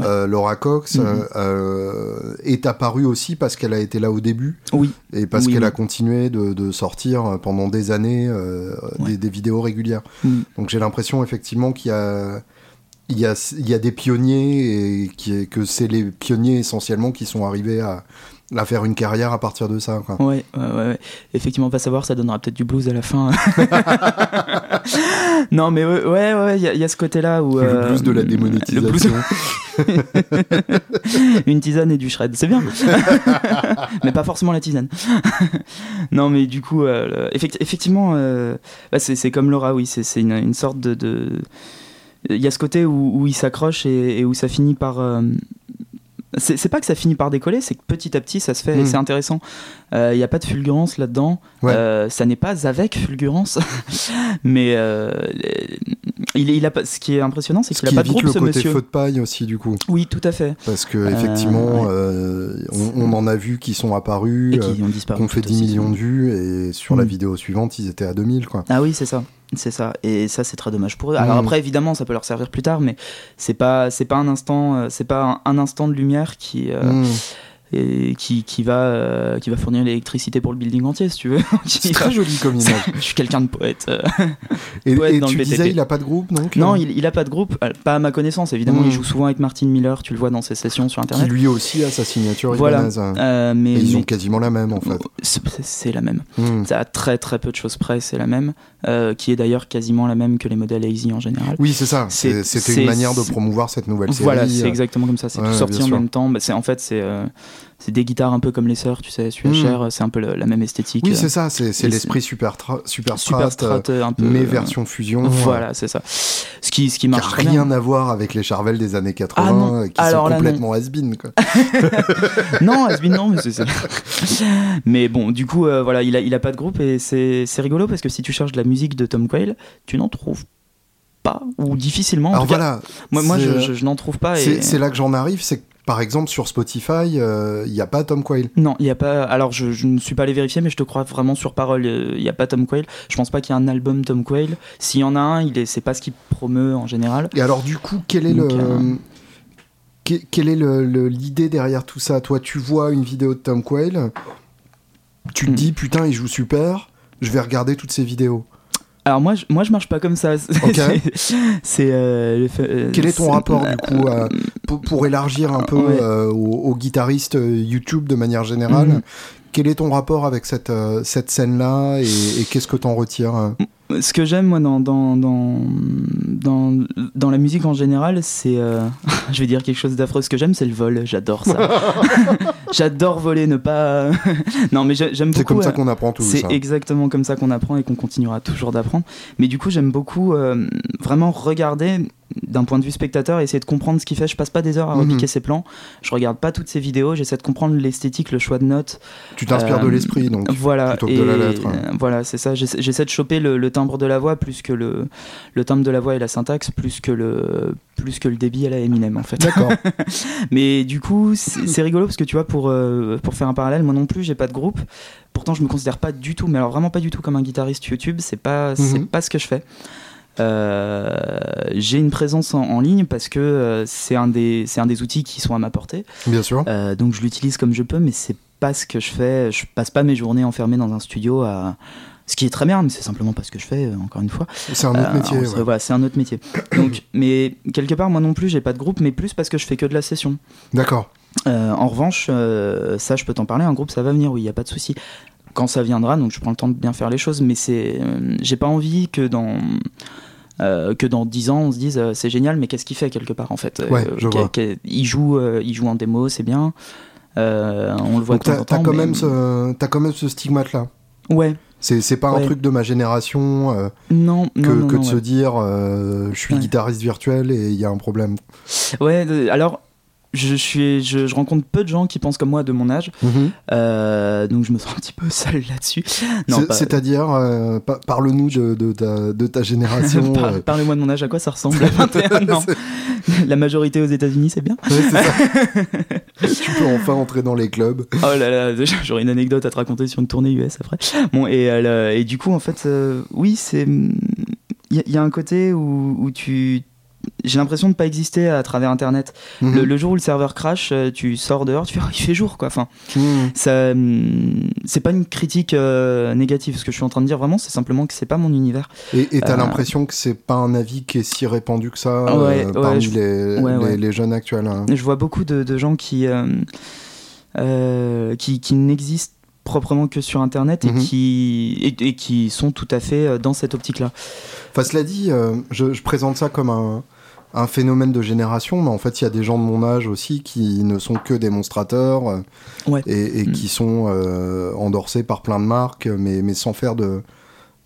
euh, Laura Cox, mm-hmm. est apparu aussi parce qu'elle a été là au début. Oui. Et parce qu'elle a continué de, sortir pendant des années des, vidéos régulières. Mm. Donc j'ai l'impression, effectivement, qu'il y a. Il y, a, il y a des pionniers et qui, que c'est les pionniers essentiellement qui sont arrivés à, à faire une carrière à partir de ça. Quoi. Ouais, ouais, ouais, Effectivement, va savoir, ça donnera peut-être du blues à la fin. non, mais ouais, ouais, il y, a ce côté-là où. Le blues de la démonétisation. une tisane et du shred, c'est bien. mais pas forcément la tisane. non, mais du coup, effectivement, bah, c'est comme Laura, oui, c'est une, une, sorte de il y a ce côté où, il s'accroche et, où ça finit par. Euh, c'est pas que ça finit par décoller, c'est que petit à petit ça se fait et mm. c'est intéressant. Euh, il n'y a pas de fulgurance là-dedans. Euh, ça n'est pas avec fulgurance, mais il, il a ce qui est impressionnant, c'est qu'il n'a pas de groupe, le ce côté monsieur. feu de paille aussi, du coup. Oui, tout à fait. Parce que effectivement, on, en a vu qui sont apparus, qui ont, disparu, ont fait 10 millions de vues, et sur la mm. vidéo suivante, ils étaient à 2000, quoi. Ah oui, c'est ça. C'est ça, et ça c'est très dommage pour eux. Alors mm. après, évidemment, ça peut leur servir plus tard, mais c'est pas c'est pas un instant, euh, c'est pas un, instant de lumière qui euh, mm et qui, qui, va, euh, qui va fournir l'électricité pour le building entier, si tu veux. C'est très joli comme image. je suis quelqu'un de poète. Euh, et, et tu disais, il a pas de groupe, donc Non, il, il a pas de groupe, euh, pas à ma connaissance, évidemment. Il hmm. joue souvent avec Martin Miller, tu le vois dans ses sessions sur Internet. Qui lui aussi a sa signature voilà. mais, et ils ont quasiment la même, en fait. C'est la même. Hmm. Ça a très très peu de choses près, c'est la même. qui est d'ailleurs quasiment la même que les modèles Easy en général. Oui, c'est ça. C'était une manière de promouvoir cette nouvelle série. Voilà, c'est exactement comme ça. C'est tout sorti en même temps. Bah, en fait, c'est c'est des guitares un peu comme les sœurs, tu sais, UHR, hmm. c'est un peu la même esthétique. Oui, c'est ça, c'est l'esprit super, super, super strat, euh, un peu, mais euh, version fusion. Voilà, c'est ça. Ce qui, ce qui marche qui rien à voir avec les Charvel des années 80, ah euh, qui sont complètement has-been. non, has non, mais c'est Mais bon, du coup, voilà, il a, il a pas de groupe et c'est rigolo parce que si tu cherches de la musique de Tom Quayle, tu n'en trouves pas ou difficilement. Alors voilà. moi, moi je, je, n'en trouve pas. C'est là que j'en arrive, c'est par exemple, sur Spotify, il euh, n'y a pas Tom Quayle. Non, il n'y a pas. Alors, je, ne suis pas allé vérifier, mais je te crois vraiment sur parole, il n'y a pas Tom Quayle. Je pense pas qu'il y ait un album Tom Quayle. S'il y en a un, il est, c'est pas ce qu'il promeut en général. Et alors, du coup, quel est le. Euh, quelle est l'idée derrière tout ça? Toi, tu vois une vidéo de Tom Quayle, tu te hmm. dis putain, il joue super, je vais regarder toutes ses vidéos. Alors moi, je, moi je marche pas comme ça. C'est. Euh, euh, Quel est ton rapport du coup pour, élargir un peu euh, aux, guitaristes YouTube de manière générale mhm. Quel est ton rapport avec cette, cette scène-là et, et qu'est-ce que t'en retires ce que j'aime moi dans dans, dans, dans, dans la musique en général, c'est euh, je vais dire quelque chose d'affreux. Ce que j'aime, c'est le vol. J'adore ça. J'adore voler, ne pas. non, mais j'aime beaucoup. C'est comme ça qu'on apprend tout. C'est exactement comme ça qu'on apprend et qu'on continuera toujours d'apprendre. Mais du coup, j'aime beaucoup euh, vraiment regarder d'un point de vue spectateur, essayer de comprendre ce qu'il fait. Je passe pas des heures à repiquer mhm. ses plans. Je regarde pas toutes ses vidéos. J'essaie de comprendre l'esthétique, le choix de notes. Tu t'inspires de euh, l'esprit, donc. Voilà. Plutôt que de la lettre. voilà, c'est ça. J'essaie de choper le, timbre de la voix plus que le, le timbre de la voix et la syntaxe plus que le, plus que le débit à la Eminem, en fait. D'accord. Mais du coup, c'est rigolo parce que tu vois, pour, euh, pour faire un parallèle, moi non plus, j'ai pas de groupe. Pourtant, je me considère pas du tout, mais alors vraiment pas du tout comme un guitariste YouTube. C'est pas, c'est mhm. pas ce que je fais. Euh, j'ai une présence en, ligne parce que euh, c'est un, des, un des outils qui sont à ma portée. Bien sûr. Euh, donc je l'utilise comme je peux, mais c'est pas ce que je fais. Je passe pas mes journées enfermées dans un studio à. Ce qui est très bien, mais c'est simplement pas ce que je fais, encore une fois. C'est un autre métier. Voilà, c'est un autre métier. Donc, mais quelque part, moi non plus, j'ai pas de groupe, mais plus parce que je fais que de la session. D'accord. en revanche, ça, je peux t'en parler. Un groupe, ça va venir, oui, il y a pas de souci quand ça viendra, donc je prends le temps de bien faire les choses, mais c'est, j'ai pas envie que dans euh, que dans 10 ans on se dise euh, c'est génial mais qu'est-ce qu'il fait quelque part en fait euh, il joue il joue en démo c'est bien. On le voit Donc de temps quand même ce t'as quand même ce stigmate là ouais. C'est pas un truc de ma génération non, que, non, que de se dire je suis guitariste virtuel et il y a un problème. Ouais, alors je, suis, je, rencontre peu de gens qui pensent comme moi de mon âge, mhm. euh, donc je me sens un petit peu seul là-dessus. C'est-à-dire, euh, parle-nous de, de, ta, de, ta, génération. Euh. Parlez-moi de mon âge, à quoi ça ressemble à 21 ans La majorité aux États-Unis, c'est bien. tu peux enfin entrer dans les clubs. Oh là là, j'aurais une anecdote à te raconter sur une tournée US après. Bon, et, et du coup, en fait, oui, c'est. Il y, a un côté où, où tu j'ai l'impression de ne pas exister à travers Internet. Mhm. Le, jour où le serveur crash, euh, tu sors dehors, tu fais, oh, il fait jour, quoi. Enfin, mhm. ça, hum, c'est pas une critique euh, négative. Ce que je suis en train de dire vraiment, c'est simplement que c'est pas mon univers. Et tu as euh, l'impression que c'est pas un avis qui est si répandu que ça parmi les, les, jeunes actuels. Hein. Je vois beaucoup de, de gens qui qui, qui n'existent proprement que sur Internet et, Mhm. qui, et, et qui sont tout à fait euh, dans cette optique-là. Enfin, cela dit, euh, je, je présente ça comme un, un phénomène de génération, mais en fait, il y a des gens de mon âge aussi qui ne sont que démonstrateurs euh, Ouais. et, et Mm. qui sont euh, endorsés par plein de marques, mais, mais sans faire de,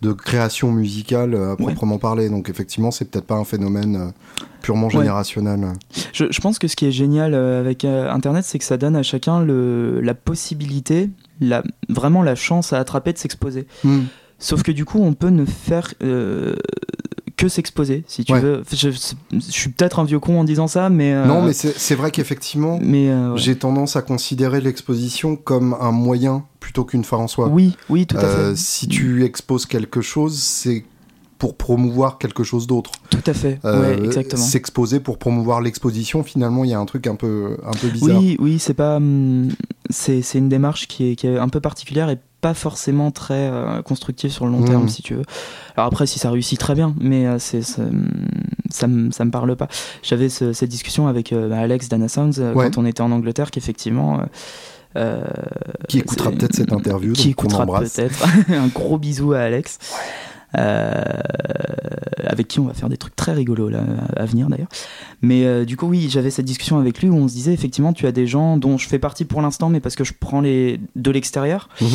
de création musicale euh, à proprement parler. Donc, effectivement, c'est peut-être pas un phénomène euh, purement Ouais. générationnel. Je, je pense que ce qui est génial avec euh, Internet, c'est que ça donne à chacun le, la possibilité, la, vraiment la chance à attraper de s'exposer. Mm. Sauf que du coup, on peut ne faire euh, que s'exposer, si tu Ouais. veux. Je, suis peut-être un vieux con en disant ça, mais. euh, Non, mais c'est vrai qu'effectivement, euh, ouais. j'ai tendance à considérer l'exposition comme un moyen plutôt qu'une fin en soi. Oui, oui, tout à fait. si tu exposes quelque chose, c'est pour promouvoir quelque chose d'autre. Tout à fait. Euh, ouais, exactement. S'exposer pour promouvoir l'exposition, finalement, il y a un truc un peu, un peu bizarre. Oui, oui, c'est pas. hum, C'est c'est une démarche qui est, qui est un peu particulière et pas forcément très euh, constructive sur le long terme, si tu veux. Alors après, si ça réussit très bien, mais euh, c'est c'est, hum, ça me ça me parle pas. J'avais ce- cette discussion avec euh, Alex d'Anna Sounds Ouais. quand on était en Angleterre, qu'effectivement. euh, Qui écoutera peut-être cette interview, Qui donc écoutera peut-être. un gros bisou à Alex. Euh, avec qui on va faire des trucs très rigolos là, à venir d'ailleurs. Mais euh, du coup, oui, j'avais cette discussion avec lui où on se disait effectivement, tu as des gens dont je fais partie pour l'instant, mais parce que je prends les de l'extérieur, Mhm.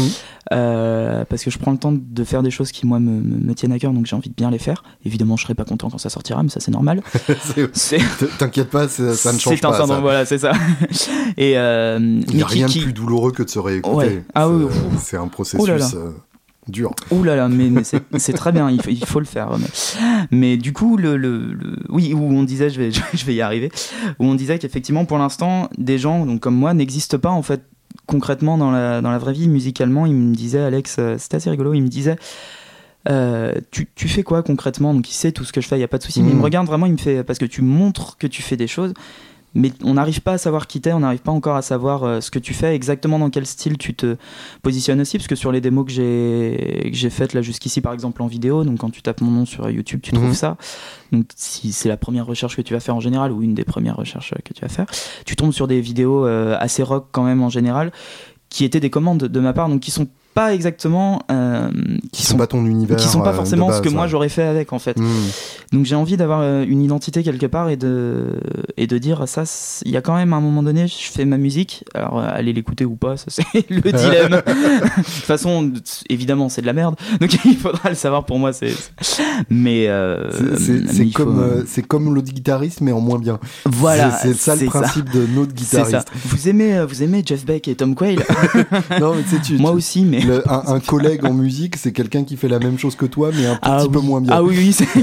euh, parce que je prends le temps de faire des choses qui moi me, tiennent à cœur, donc j'ai envie de bien les faire. Évidemment, je serai pas content quand ça sortira, mais ça c'est normal. C'est- C'est T'inquiète pas, c'est- ça ne change c'est un pas. ça. voilà, c'est ça. Et euh, Il n'y a rien qui- de plus douloureux que de se réécouter. Ouais. Ah oui, C'est-. C'est un processus Oh là là. Dur. Ouh là là, mais, mais c'est très bien, il faut, il faut le faire. Mais, mais du coup, le, le- le- oui, où on disait, je vais, je vais y arriver, où on disait qu'effectivement, pour l'instant, des gens donc, comme moi n'existent pas en fait concrètement dans la, dans la vraie vie, musicalement. Il me disait, Alex, euh, c'était assez rigolo, il me disait. euh, tu, tu fais quoi concrètement? Donc il sait tout ce que je fais, il n'y a pas de souci. Mais il me regarde vraiment, il me fait parce que tu montres que tu fais des choses, mais on n'arrive pas à savoir qui t'es, on n'arrive pas encore à savoir euh, ce que tu fais, exactement dans quel style tu te positionnes aussi, parce que sur les démos que j'ai que j'ai faites là jusqu'ici, par exemple en vidéo, donc quand tu tapes mon nom sur YouTube, tu trouves Mhm. ça. Donc si c'est la première recherche que tu vas faire en général ou une des premières recherches euh, que tu vas faire, tu tombes sur des vidéos euh, assez rock quand même en général, qui étaient des commandes de ma part, donc qui sont pas exactement, euh, Qui sont pas ton univers. qui sont pas euh, forcément ce que moi j'aurais fait avec en fait. Mhm. Donc j'ai envie d'avoir euh, une identité quelque part et de, et de dire ça, il y a quand même à un moment donné, je fais ma musique, alors allez l'écouter ou pas, ça c'est le dilemme. de toute façon, évidemment c'est de la merde, donc il faudra le savoir pour moi. c'est Mais, euh, C'est- il faut, comme, euh, c'est comme l'autre guitariste, mais en moins bien. voilà, C'est ça le principe de notre guitariste. Vous aimez, vous aimez Jeff Beck et Tom Quayle? Non, mais tu Moi tu- aussi, mais. Le- un, un collègue en musique, c'est quelqu'un qui fait la même chose que toi, mais un Ah petit peu oui. moins bien. Ah oui, oui, c'est.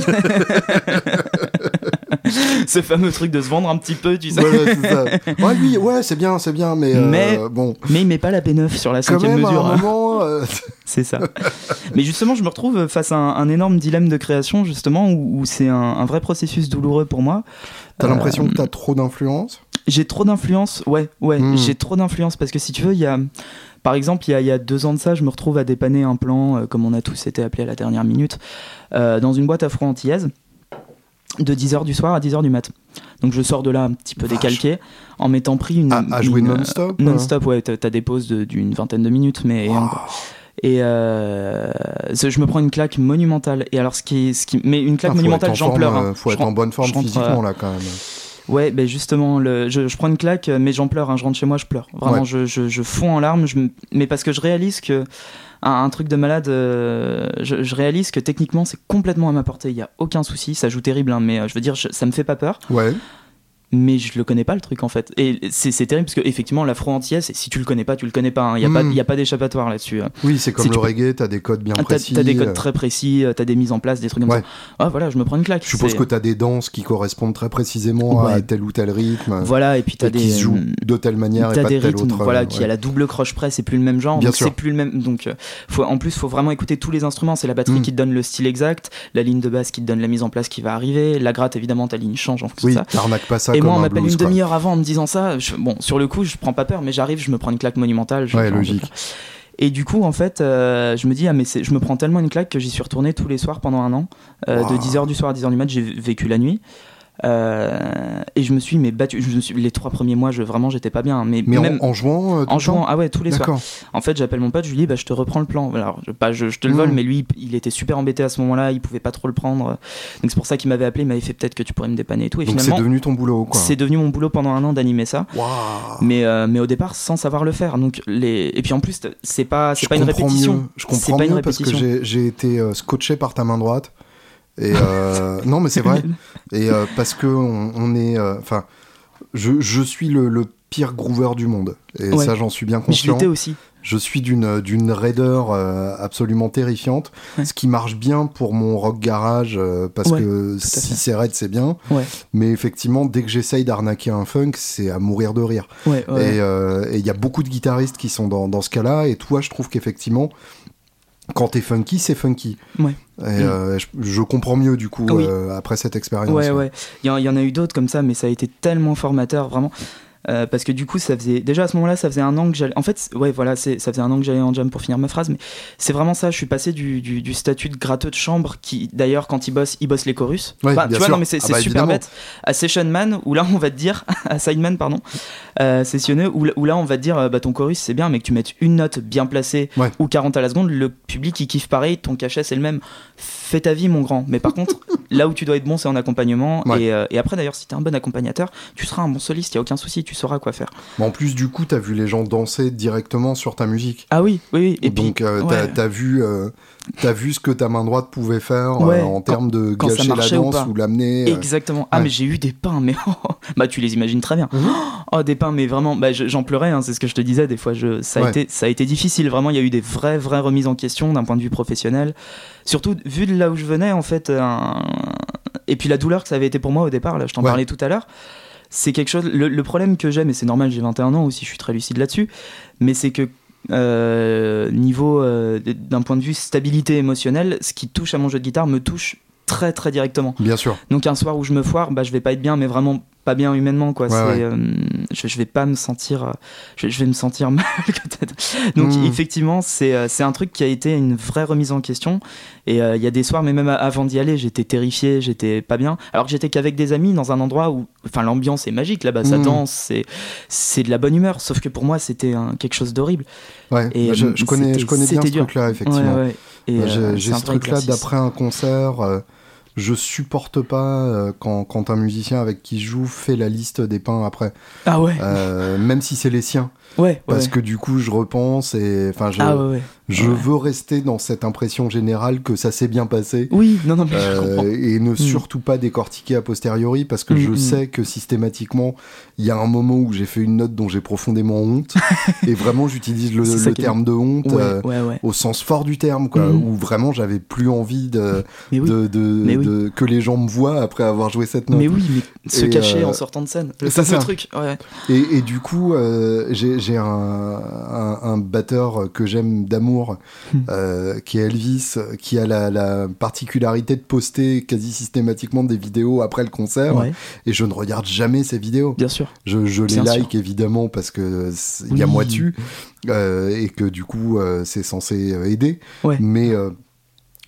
Ce fameux truc de se vendre un petit peu, tu sais. Voilà, c'est ça. Ouais, lui, ouais, c'est bien, c'est bien, mais, euh, Mais- bon, Mais il met pas la B9 sur la cinquième mesure. à hein. un moment, euh, C'est ça. Mais justement, je me retrouve face à un, un énorme dilemme de création, justement, où, où c'est un, un vrai processus douloureux pour moi. t'as Euh, l'impression que t'as trop d'influence? J'ai trop d'influence, ouais, ouais, Hmm. j'ai trop d'influence parce que si tu veux, il y a. Par exemple, il y, a, il y a deux ans de ça, je me retrouve à dépanner un plan, euh, comme on a tous été appelés à la dernière minute, euh, dans une boîte afro-antillaise, de 10h du soir à 10h du mat. Donc je sors de là un petit peu Vache. décalqué, en m'étant pris une. À, à jouer une, euh, non-stop. Non-stop, ouais, t'as des pauses d'une vingtaine de minutes, mais. Et euh, je me prends une claque monumentale. Et alors, ce qui, ce qui, mais une claque Ah, monumentale, j'en pleure. hein. Faut Je être en rentre- bonne forme physiquement, euh, là, quand même. Ouais, ben justement, le, je, je prends une claque, mais j'en pleure. hein. Je rentre chez moi, je pleure. Vraiment, Ouais. je, je, je fonds en larmes. Mais parce que je réalise que un, un truc de malade, euh, je, réalise que techniquement, c'est complètement à ma portée. Il y a aucun souci. Ça joue terrible, hein, mais euh, je veux dire, ça me fait pas peur. Ouais. Mais je le connais pas le truc en fait. Et c'est terrible parce que effectivement, l'afro-antillaise, si tu le connais pas, tu le connais pas. hein. Il y a pas, Mm. il y a pas d'échappatoire là-dessus. Oui, c'est comme Si le tu reggae, t'as des codes bien T'as précis. t'as des euh, codes très précis, euh, t'as des mises en place, des trucs comme Ouais. ça. Ah voilà, je me prends une claque. Je suppose que t'as des danses qui correspondent très précisément à Ouais. tel ou tel rythme. Voilà, et puis t'as des. qui se jouent de telle manière et pas des de rythmes, autre. voilà, euh, qui ouais. à la double croche près, c'est plus le même genre, Bien donc c'est plus le même. Donc, euh, faut, en plus, faut vraiment écouter tous les instruments. C'est la batterie Mm. qui te donne le style exact, la ligne de basse qui te donne la mise en place qui va arriver, la gratte évidemment, ta ligne change en fonction de ça. pas ça Et moi, on m'appelle une demi-heure avant en me disant ça. je- bon, sur le coup, je prends pas peur, mais j'arrive, je me prends une claque monumentale. je- Ouais, logique. pas. Et du coup, en fait, euh, je me dis, ah, mais je me prends tellement une claque que j'y suis retourné tous les soirs pendant un an. Euh, Wow. De 10h du soir à 10h du mat, j'ai vécu la nuit. Euh, et je me suis mais battu. Je me suis, les trois premiers mois, je, vraiment, j'étais pas bien. Mais, Mais même en, en jouant euh, en le temps jouant, ah ouais, tous les soirs. En fait, j'appelle mon pote, je lui dis, bah, je te reprends le plan. Alors, je, pas, je, je te le vole, mais lui, il était super embêté à ce moment-là, il pouvait pas trop le prendre. Donc c'est pour ça qu'il m'avait appelé, il m'avait fait peut-être que tu pourrais me dépanner et tout. Et Donc c'est devenu ton boulot, quoi. c'est devenu mon boulot pendant un an d'animer ça. Mais, euh, mais au départ, sans savoir le faire. Donc les... Et puis en plus, c'est pas, pas une comprends répétition. mieux. Je C'est comprends pas une mieux parce que répétition. j'ai été scotché par ta main droite. Et euh, non, mais c'est vrai. Et euh, parce que on, on est, euh, enfin, je, je suis le, le pire groover du monde. Et Ouais. ça, j'en suis bien je conscient. l'étais aussi. Je suis d'une d'une raideur euh, absolument terrifiante, Ouais. ce qui marche bien pour mon rock garage euh, parce Ouais, que si c'est raide c'est bien. Ouais. Mais effectivement, dès que j'essaye d'arnaquer un funk, c'est à mourir de rire. Euh, et il y a beaucoup de guitaristes qui sont dans, dans ce cas-là. Et toi, je trouve qu'effectivement, quand t'es funky, c'est funky. Et euh, je, je comprends mieux du coup Oui. euh, après cette expérience. Ouais, ouais. Il y, en- il y en a eu d'autres comme ça, mais ça a été tellement formateur, vraiment. Euh, parce que du coup, ça faisait. Déjà à ce moment-là, ça faisait un an que j'allais. En fait, ouais, voilà, ça faisait un an que j'allais en jam pour finir ma phrase, mais c'est vraiment ça. Je suis passé du, du, du statut de gratteux de chambre, qui d'ailleurs, quand il bosse, il bosse les chorus. Ouais, Enfin, bien tu vois, sûr. non, mais c'est Ah bah, super évidemment. bête. À Session Man, où là, on va te dire. à Sideman, pardon. Euh, sessionneux, où, où là, on va te dire, euh, bah, ton chorus, c'est bien, mais que tu mettes une note bien placée Ouais. ou 40 à la seconde, le public, il kiffe pareil, ton cachet, c'est le même. Fais ta vie, mon grand. Mais par contre, là où tu dois être bon, c'est en accompagnement. Ouais. Et, euh, et après, d'ailleurs, si t'es un bon accompagnateur, tu seras un bon soliste, il y a aucun souci, tu sauras quoi faire. Mais en plus, du coup, t'as vu les gens danser directement sur ta musique. Ah oui, oui, oui. Et Donc, puis, euh, t'as ouais. t'as vu, euh, t'as vu ce que ta main droite pouvait faire euh, en termes de gâcher la ou danse pas. ou, l'amener. euh. Exactement. Ah, ouais. mais j'ai eu des pains, mais bah tu les imagines très bien. Mhm. Oh, des pains, mais vraiment, bah, je- j'en pleurais. hein, c'est ce que je te disais. Des fois, je, ça a été, ça a été difficile. Vraiment, il y a eu des vraies, vraies remises en question d'un point de vue professionnel. Surtout vu de là où je venais, en fait. un- Et puis la douleur que ça avait été pour moi au départ. Là, je t'en parlais tout à l'heure. C'est quelque chose. Le, problème que j'ai, mais c'est normal, j'ai 21 ans aussi, je suis très lucide là-dessus. Mais c'est que euh, niveau euh, d'un point de vue stabilité émotionnelle, ce qui touche à mon jeu de guitare me touche très très directement. Bien sûr. Donc un soir où je me foire, bah, je vais pas être bien, mais vraiment pas bien humainement quoi. Ouais, euh, je, je vais pas me sentir, euh, je, je vais me sentir mal. peut-être. Donc Mm. effectivement, c'est euh, c'est un truc qui a été une vraie remise en question. Et euh, il y a des soirs, mais même avant d'y aller, j'étais terrifié, j'étais pas bien. Alors que j'étais qu'avec des amis dans un endroit où, enfin l'ambiance est magique là-bas, ça Mm. danse, c'est c'est de la bonne humeur. Sauf que pour moi, c'était quelque chose d'horrible. Ouais. Et, je, euh, je connais, je connais bien ce truc-là, effectivement. Et, euh, J'ai ce truc-là d'après un concert. euh, je supporte pas euh, quand, quand un musicien avec qui je joue fait la liste des pains après, Ah ouais, Euh, même si c'est les siens, ouais, parce ouais. que du coup je repense et enfin je, Ah ouais, ouais. Je ouais. veux rester dans cette impression générale que ça s'est bien passé. Oui, non, non, mais je Euh, comprends. et ne surtout pas décortiquer a posteriori parce que Mm, je mm. sais que systématiquement il y a un moment où j'ai fait une note dont j'ai profondément honte et vraiment j'utilise le, est terme de honte Ouais, euh, ouais, ouais. au sens fort du terme quoi Mm. où vraiment j'avais plus envie de, Mais oui. de, de- Mais oui. de- que les gens me voient après avoir joué cette note Mais oui, mais se Et, cacher euh, en sortant de scène. Le ça. truc. Ouais. et, et du coup euh, j'ai j'ai un, un, un batteur que j'aime d'amour Mm. euh, qui est Elvis qui a la, la particularité de poster quasi systématiquement des vidéos après le concert ouais, et je ne regarde jamais ces vidéos. bien sûr. Je, je les Bien sûr. like évidemment parce que il y a Oui. moi dessus euh, et que du coup euh, c'est censé euh, aider. Ouais. Mais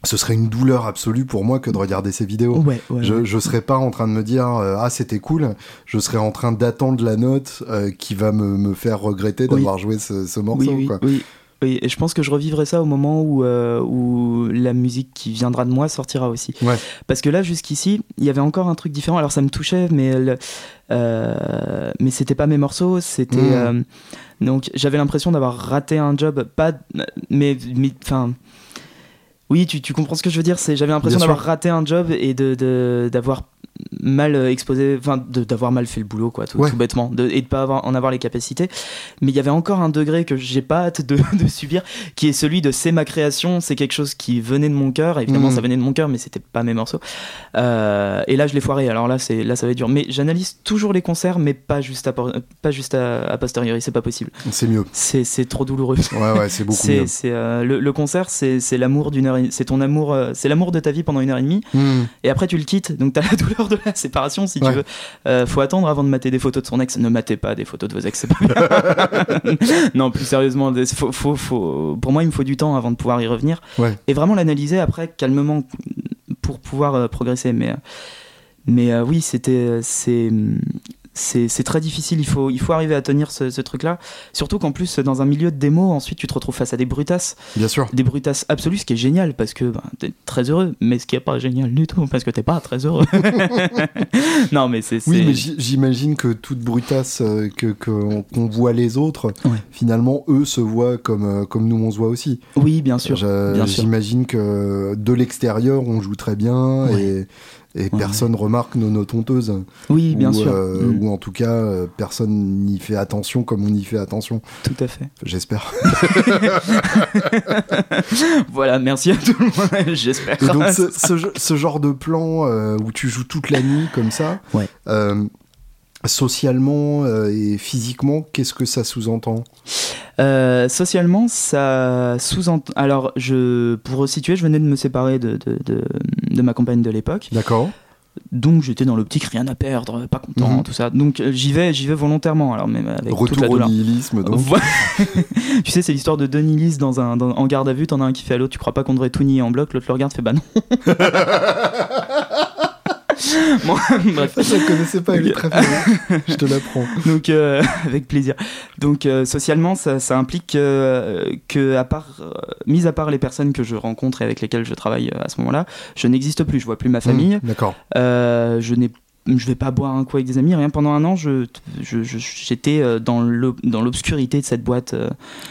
ce serait une douleur absolue pour moi que de regarder ces vidéos. Ouais, ouais. Je, je serais pas en train de me dire euh, ah c'était cool, je serais en train d'attendre la note euh, qui va me, me faire regretter Oui. d'avoir joué ce, ce morceau. oui, oui, quoi. Oui. Et je pense que je revivrai ça au moment où, euh, où la musique qui viendra de moi sortira aussi. Ouais. Parce que là, jusqu'ici, il y avait encore un truc différent. Alors, ça me touchait, mais, le- euh, mais c'était pas mes morceaux. C'était. Mm. euh, donc, j'avais l'impression d'avoir raté un job. Pas. Mais. Enfin. Oui, tu, tu comprends ce que je veux dire. C'est, j'avais l'impression d'avoir raté un job et de, de- d'avoir mal euh, exposé, enfin, d'avoir mal fait le boulot, quoi, tout, Ouais. tout bêtement, de- et de pas avoir, en avoir les capacités. Mais il y avait encore un degré que j'ai pas hâte de, de subir, qui est celui de c'est ma création, c'est quelque chose qui venait de mon cœur. Évidemment, Mhm. ça venait de mon cœur, mais c'était pas mes morceaux. Euh, et là, je l'ai foiré. Alors là, c'est là, ça va être dur. Mais j'analyse toujours les concerts, mais pas juste à, pas juste à, à posteriori. C'est pas possible. C'est mieux. C'est trop douloureux. Ouais ouais c'est beaucoup mieux. euh, le, le concert, c'est l'amour d'une heure. C'est ton amour, c'est l'amour de ta vie pendant une heure et demie. Hmm. Et après, tu le quittes. Donc, t'as la douleur de la séparation, si Ouais. tu veux. Euh, faut attendre avant de mater des photos de son ex. Ne matez pas des photos de vos ex, c'est pas bien. non, plus sérieusement, des- faut, faut, faut- pour moi, il me faut du temps avant de pouvoir y revenir. Ouais. Et vraiment l'analyser après calmement pour pouvoir euh, progresser. Mais, euh, Mais oui, c'était c'est c'est très difficile. Il faut, il faut arriver à tenir ce, truc-là. Surtout qu'en plus, dans un milieu de démo, ensuite, tu te retrouves face à des brutasses. Bien sûr. Des brutasses absolues, ce qui est génial parce que ben, t'es très heureux, mais ce qui est pas génial du tout parce que t'es pas très heureux. non, mais c'est. Oui, mais j'imagine que toute brutasse euh, que qu'on voit les autres, finalement, eux se voient comme, euh, comme nous on se voit aussi. Oui, bien sûr. J'imagine que de l'extérieur, on joue très bien et et personne remarque nos notes honteuses. Oui, bien sûr. Euh, mm. Ou en tout cas, euh, personne n'y fait attention comme on y fait attention. Tout à fait. J'espère. voilà, merci à tout le monde. J'espère. Et donc, ce, genre de plan euh, où tu joues toute la nuit comme ça, ouais socialement et physiquement, qu'est-ce que ça sous-entend? Euh, socialement, ça sous-entend. Alors, je, pour resituer, je venais de me séparer de, de, de, ma compagne de l'époque. D'accord. Donc j'étais dans l'optique rien à perdre, pas content, mhm. tout ça. Donc euh, j'y vais, j'y vais volontairement. Alors même avec Retour toute la au nihilisme. Donc. tu sais, c'est l'histoire de deux nihilistes dans un en garde à vue. T'en as un qui fait à l'autre, tu crois pas qu'on devrait tout nier en bloc. L'autre le regarde, fait bah non. bref. Je ne connaissais pas, bien. Je te l'apprends. Donc, euh, avec plaisir. Donc, euh, socialement, ça, ça implique que, à part, euh, mis à part les personnes que je rencontre et avec lesquelles je travaille à ce moment-là, je n'existe plus. Je vois plus ma famille. Mmh, d'accord. je n'ai je vais pas boire un coup avec des amis, rien. Pendant un an, je, j'étais dans l'obscurité de cette boîte.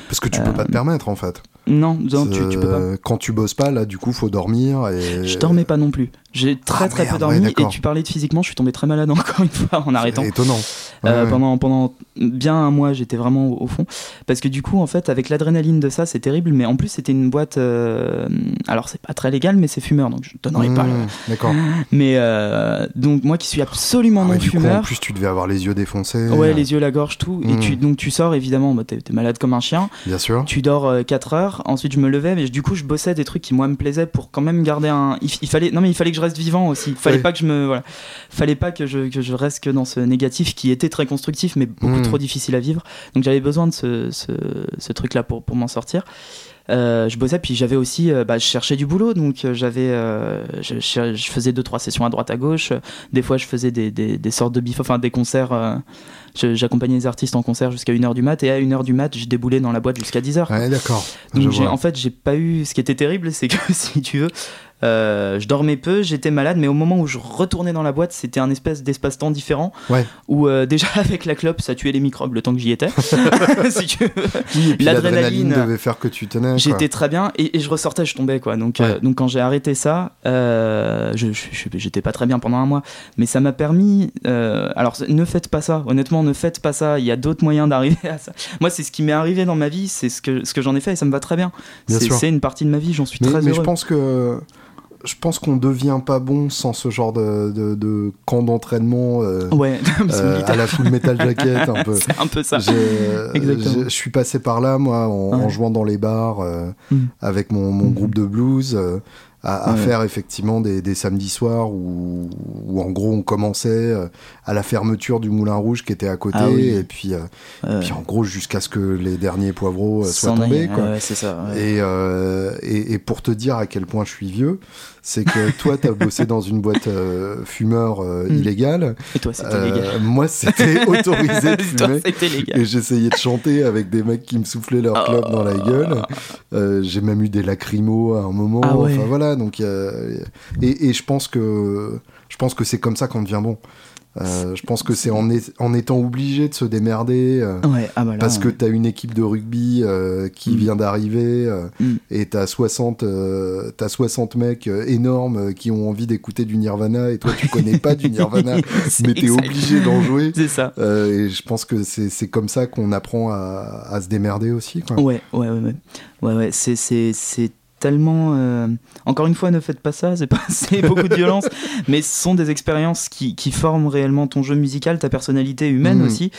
Parce que tu peux pas te permettre, en fait. Non, non tu, tu, peux pas. Quand tu bosses pas, là, du coup, faut dormir. Et... Je dormais pas non plus. J'ai très ah, très peu dormi et tu parlais de physiquement, je suis tombé très malade encore une fois en arrêtant. étonnant. Euh, pendant, pendant bien un mois, j'étais vraiment au, fond. Parce que du coup, en fait, avec l'adrénaline de ça, c'est terrible. Mais en plus, c'était une boîte. Euh, alors, c'est pas très légal, mais c'est fumeur, donc je donnerai pas. Mmh, d'accord. Mais euh, donc, moi qui suis absolument ah non fumeur. en plus, tu devais avoir les yeux défoncés. Ouais, les yeux, la gorge, tout. Et tu, mmh. donc, tu sors évidemment, bah, t'es es malade comme un chien. Bien sûr. Tu dors 4 heures. Ensuite, je me levais, mais du coup, je bossais des trucs qui, moi, me plaisaient pour quand même garder un. Il, fallait. Non, mais il fallait que je reste vivant aussi. Fallait pas que je me voilà. Fallait pas que je, que je reste que dans ce négatif qui était très constructif mais beaucoup hmm. trop difficile à vivre. Donc j'avais besoin de ce, ce, ce truc là pour, pour m'en sortir. Euh, je bossais puis j'avais aussi euh, bah, je cherchais du boulot. Donc euh, j'avais je, je, faisais deux trois sessions à droite à gauche. Des fois je faisais des, des, des sortes de bif enfin des concerts j'accompagnais les artistes en concert jusqu'à 1h du mat. Et à 1h du mat je déboulais dans la boîte jusqu'à 10h ouais, d'accord. Donc en fait j'ai pas eu ce qui était terrible c'est que si tu veux euh, je dormais peu, j'étais malade, mais au moment où je retournais dans la boîte, c'était un espèce d'espace-temps différent. Ouais. Où euh, déjà avec la clope, ça tuait les microbes le temps que j'y étais. si l'adrénaline devait faire que tu tenais. J'étais très bien et, je ressortais, je tombais quoi. Donc, euh, donc quand j'ai arrêté ça, je, j'étais pas très bien pendant un mois, mais ça m'a permis. alors ne faites pas ça, honnêtement, ne faites pas ça. Il y a d'autres moyens d'arriver à ça. Moi, c'est ce qui m'est arrivé dans ma vie, c'est ce que ce que j'en ai fait et ça me va très bien. c'est une partie de ma vie, j'en suis très heureux. Mais je pense que je pense qu'on devient pas bon sans ce genre de, de, camp d'entraînement euh, ouais, euh, à la full metal jacket un peu. C'est un peu ça. Je suis passé par là moi en, jouant dans les bars euh, mm. avec mon, mon, groupe de blues à, faire effectivement des, des, samedis soirs où, où, en gros on commençait euh, à la fermeture du Moulin Rouge qui était à côté ah et puis, euh, puis en gros jusqu'à ce que les derniers poivreaux euh, soient tombés. Quoi. Ça, et, et, et, pour te dire à quel point je suis vieux, c'est que toi, tu as bossé dans une boîte euh, fumeur euh, hmm. illégale. Et toi, c'était euh, légal. Moi, c'était autorisé de fumer. c'était légal. Et j'essayais de chanter avec des mecs qui me soufflaient leur club dans la gueule. Oh. J'ai même eu des lacrymos à un moment. Ah ouais. Enfin voilà, donc et, et je pense que je pense que c'est comme ça qu'on devient bon. Euh, je pense que c'est en, en, étant obligé de se démerder euh, ah bah parce que tu as une équipe de rugby euh, qui mm. vient d'arriver mm. et tu as 60, as 60 mecs énormes qui ont envie d'écouter du Nirvana et toi tu connais pas du Nirvana mais tu es obligé d'en jouer. C'est ça. et je pense que c'est comme ça qu'on apprend à, à, se démerder aussi. Quoi. Ouais, ouais, ouais. ouais. ouais, c'est tellement. Euh, encore une fois, ne faites pas ça, c'est pas beaucoup de violence, mais ce sont des expériences qui, qui, forment réellement ton jeu musical, ta personnalité humaine mmh. aussi,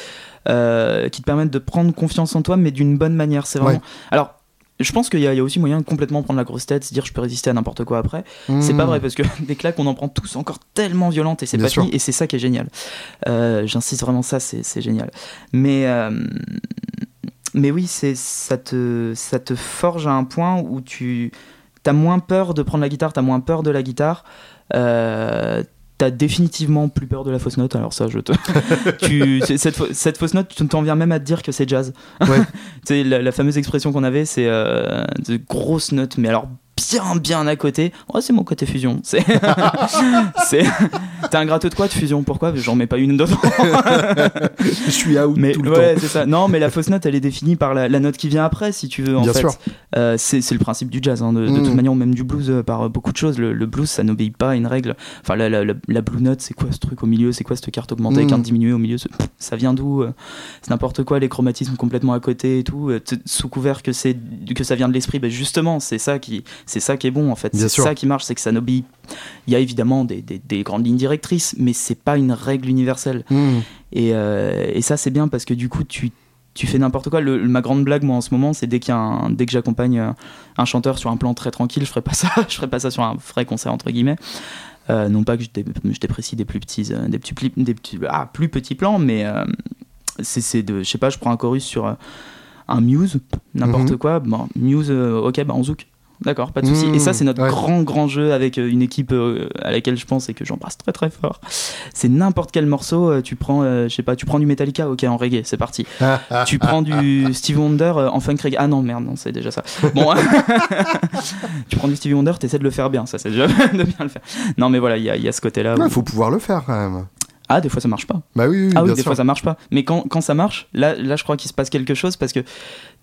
euh, qui te permettent de prendre confiance en toi, mais d'une bonne manière. C'est vraiment. Alors. Je pense qu'il y, a aussi moyen de complètement prendre la grosse tête, se dire je peux résister à n'importe quoi après. C'est pas mmh. vrai parce que des claques on en prend tous encore tellement violentes et c'est pas fini et c'est ça qui est génial. Euh, j'insiste vraiment ça, c'est génial. Mais mais oui, c'est ça te, ça te forge à un point où tu as moins peur de prendre la guitare, tu as moins peur de la guitare. Euh, t'as définitivement plus peur de la fausse note. Alors ça, je te. tu, cette, cette, fausse note, tu t'en viens même à te dire que c'est jazz. Ouais. la, la fameuse expression qu'on avait, c'est euh, de grosses notes, mais alors bien bien à côté. Oh, c'est mon côté fusion. C'est, c'est, t'es un gratteux de quoi de fusion? Pourquoi? J'en mets pas une dedans. je suis out mais, tout le ouais, c'est ça. Non, mais la fausse note, elle est définie par la, note qui vient après, si tu veux. En bien fait. sûr. Euh, c'est, c'est le principe du jazz, hein, de, toute mm. manière, même du blues, euh, par beaucoup de choses. Le, blues, ça n'obéit pas à une règle. Enfin, la, la, la, blue note, c'est quoi ce truc au milieu? C'est quoi cette carte augmentée avec un mm. diminué au milieu? Ça vient d'où euh? C'est n'importe quoi. Les chromatismes complètement à côté et tout, sous couvert que c'est que ça vient de l'esprit. Ben justement, c'est ça qui, c'est ça qui est bon en fait. C'est ça qui marche, c'est que ça n'obéit. Il y a évidemment des, des, grandes lignes directrices, mais c'est pas une règle universelle. Hmm. Et, euh, et, ça, c'est bien parce que du coup, tu, tu fais n'importe quoi. Le, ma grande blague, moi, en ce moment, c'est dès, qu'il dès que j'accompagne euh, un chanteur sur un plan très tranquille, je ferai pas ça. je ferai pas ça sur un vrai concert, entre guillemets. Euh, non pas que je, déprécie des plus petits, des petits, des petits ah, plus petits plans, mais c'est de, je sais pas, je prends un chorus sur un Muse, n'importe mhm. quoi. Bon, Muse, ok, bah on zouk. D'accord, pas de souci. et ça, c'est notre grand, grand jeu avec euh, une équipe euh, à laquelle je pense et que j'embrasse très, très fort. C'est n'importe quel morceau. Euh, tu prends, je sais pas, tu prends du Metallica, ok, en reggae, c'est parti. tu prends du Steve Wonder en funk reggae. Ah non, merde, non, c'est déjà ça. Bon, tu prends du Stevie Wonder, t'essaies de le faire bien. Ça, c'est déjà de bien le faire. Non, mais voilà, il y a, ce côté-là. Il faut pouvoir le faire quand même. Ah, des fois ça marche pas. Bah oui, ah oui des fois ça marche pas. Mais quand, quand ça marche, là, là je crois qu'il se passe quelque chose parce que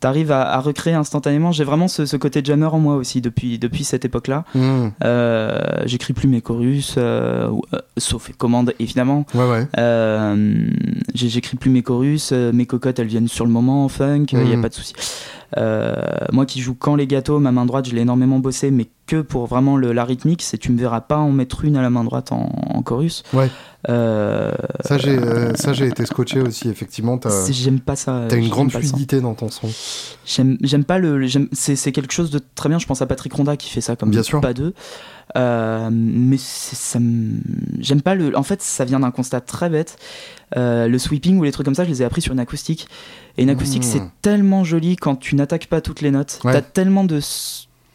tu arrives à, recréer instantanément. J'ai vraiment ce, côté jammer en moi aussi depuis, depuis cette époque-là. Hmm. Euh, j'écris plus mes chorus, euh, euh, sauf commande évidemment. Ouais, ouais. J'écris plus mes chorus, mes cocottes elles viennent sur le moment en funk, il n'y a hmm. pas de souci. moi qui joue quand les gâteaux, ma main droite, je l'ai énormément bossé, mais que pour vraiment le, la rythmique. C'est tu me verras pas en mettre une à la main droite en, en chorus. Ouais. Euh, ça, j'ai, euh, ça, j'ai été scotché aussi, effectivement. J'aime pas ça. T'as une grande fluidité dans ton son. J'aime, j'aime pas le. c'est, c'est quelque chose de très bien. Je pense à Patrick Ronda qui fait ça comme bien sûr. pas deux. Euh, mais ça j'aime pas le. En fait, ça vient d'un constat très bête. le sweeping ou les trucs comme ça, je les ai appris sur une acoustique. Et une acoustique, c'est hmm. tellement joli quand tu n'attaques pas toutes les notes. T'as tellement de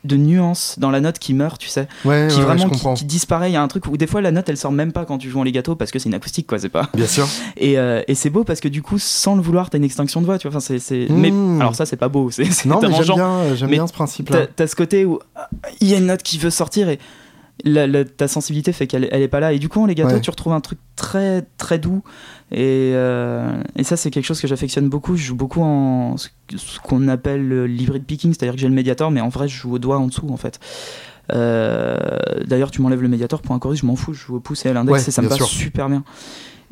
de nuances dans la note qui meurt, tu sais, qui vraiment qui, disparaît. Il y a un truc où des fois la note elle sort même pas quand tu joues en legato parce que c'est une acoustique quoi, c'est pas. Bien sûr. Et, euh, et c'est beau parce que du coup, sans le vouloir, t'as une extinction de voix, tu vois. Enfin, c'est, Mais mmh. alors ça c'est pas beau, c'est. Non, mais j'aime bien, j'aime bien ce principe-là. T'as, ce côté où ah, il y a une note qui veut sortir et ta sensibilité fait qu'elle elle est pas là. Et du coup, en legato, tu retrouves un truc très très doux. Et, euh, et ça, c'est quelque chose que j'affectionne beaucoup. Je joue beaucoup en ce qu'on appelle l'hybrid picking, c'est-à-dire que j'ai le médiator, mais en vrai, je joue au doigt en dessous en fait. Euh, d'ailleurs, tu m'enlèves le médiator pour un chorus, je m'en fous, je joue au pouce et à l'index et ça me passe super bien.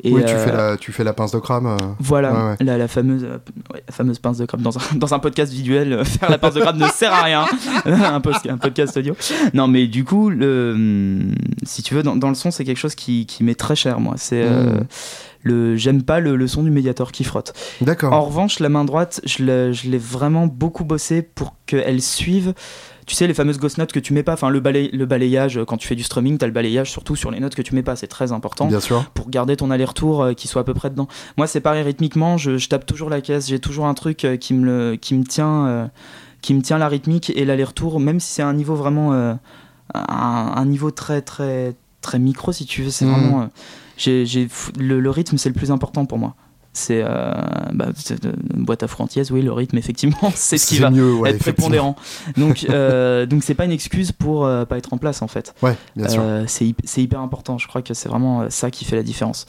Et oui, tu, fais euh, la, tu fais la pince de crâne. Voilà, La, fameuse, la fameuse pince de crâne. Dans un, dans un podcast visuel, faire la pince de crâne ne sert à rien. un, un, podcast audio. Non, mais du coup, le, si tu veux, dans, dans le son, c'est quelque chose qui, qui m'est très cher, moi. C'est. Hmm le j'aime pas le, son du médiator qui frotte. D'accord. En revanche, la main droite, je l'ai vraiment beaucoup bossé pour qu'elle suive. Tu sais, les fameuses ghost notes que tu mets pas, enfin le, le balayage, quand tu fais du strumming, tu as le balayage surtout sur les notes que tu mets pas, c'est très important. Bien sûr. Pour garder ton aller-retour euh, qui soit à peu près dedans. Moi, c'est pareil rythmiquement, je, tape toujours la caisse, j'ai toujours un truc euh, qui, me le, qui, me tient, euh, qui me tient la rythmique et l'aller-retour, même si c'est un niveau vraiment. Un, un, niveau très, très, très micro, si tu veux, c'est mmh. vraiment j'ai, le, rythme, c'est le plus important pour moi. C'est euh, bah, une boîte à frontières, oui, le rythme, effectivement, c'est ce qui va être prépondérant. Donc, euh, donc c'est pas une excuse pour euh, pas être en place, en fait. Ouais. Euh, c'est, hyper important. Je crois que c'est vraiment ça qui fait la différence.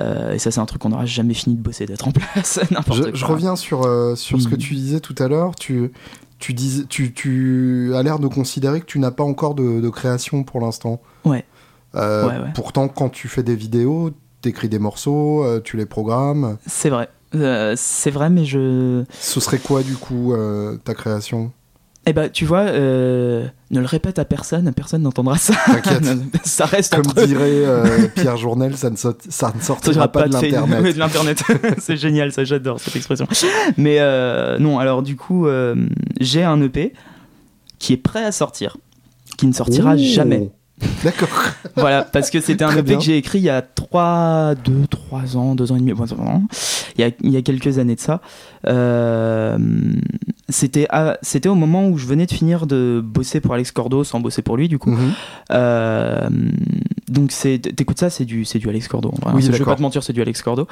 et ça, c'est un truc qu'on n'aura jamais fini de bosser, d'être en place. je, je, reviens sur, sur ce que mm. tu disais tout à l'heure. Tu, tu, dis, tu, tu as l'air de considérer que tu n'as pas encore de, de création pour l'instant. Ouais. Euh, pourtant, quand tu fais des vidéos, t'écris des morceaux, euh, tu les programmes. C'est vrai. Euh, c'est vrai, mais je. Ce serait quoi, du coup, ta création? Eh ben, tu vois, ne le répète à personne, personne n'entendra ça. ça reste Comme dirait Pierre Journel, ça ne, ça ne sortira pas, de l'internet. de l'internet. c'est génial, ça j'adore cette expression. Mais non, alors du coup, j'ai un EP qui est prêt à sortir, qui ne sortira jamais. D'accord. voilà, parce que c'était un EP que j'ai écrit il y a 3, 2, 3 ans, 2 ans et demi, il, y a, il y a quelques années de ça. Euh, c'était, au moment où je venais de finir de bosser pour Alex Cordo sans bosser pour lui, du coup. Mhm. Euh, donc t'écoutes ça, c'est du, du Alex Cordo. Oui, je vais pas te mentir, c'est du Alex Cordo.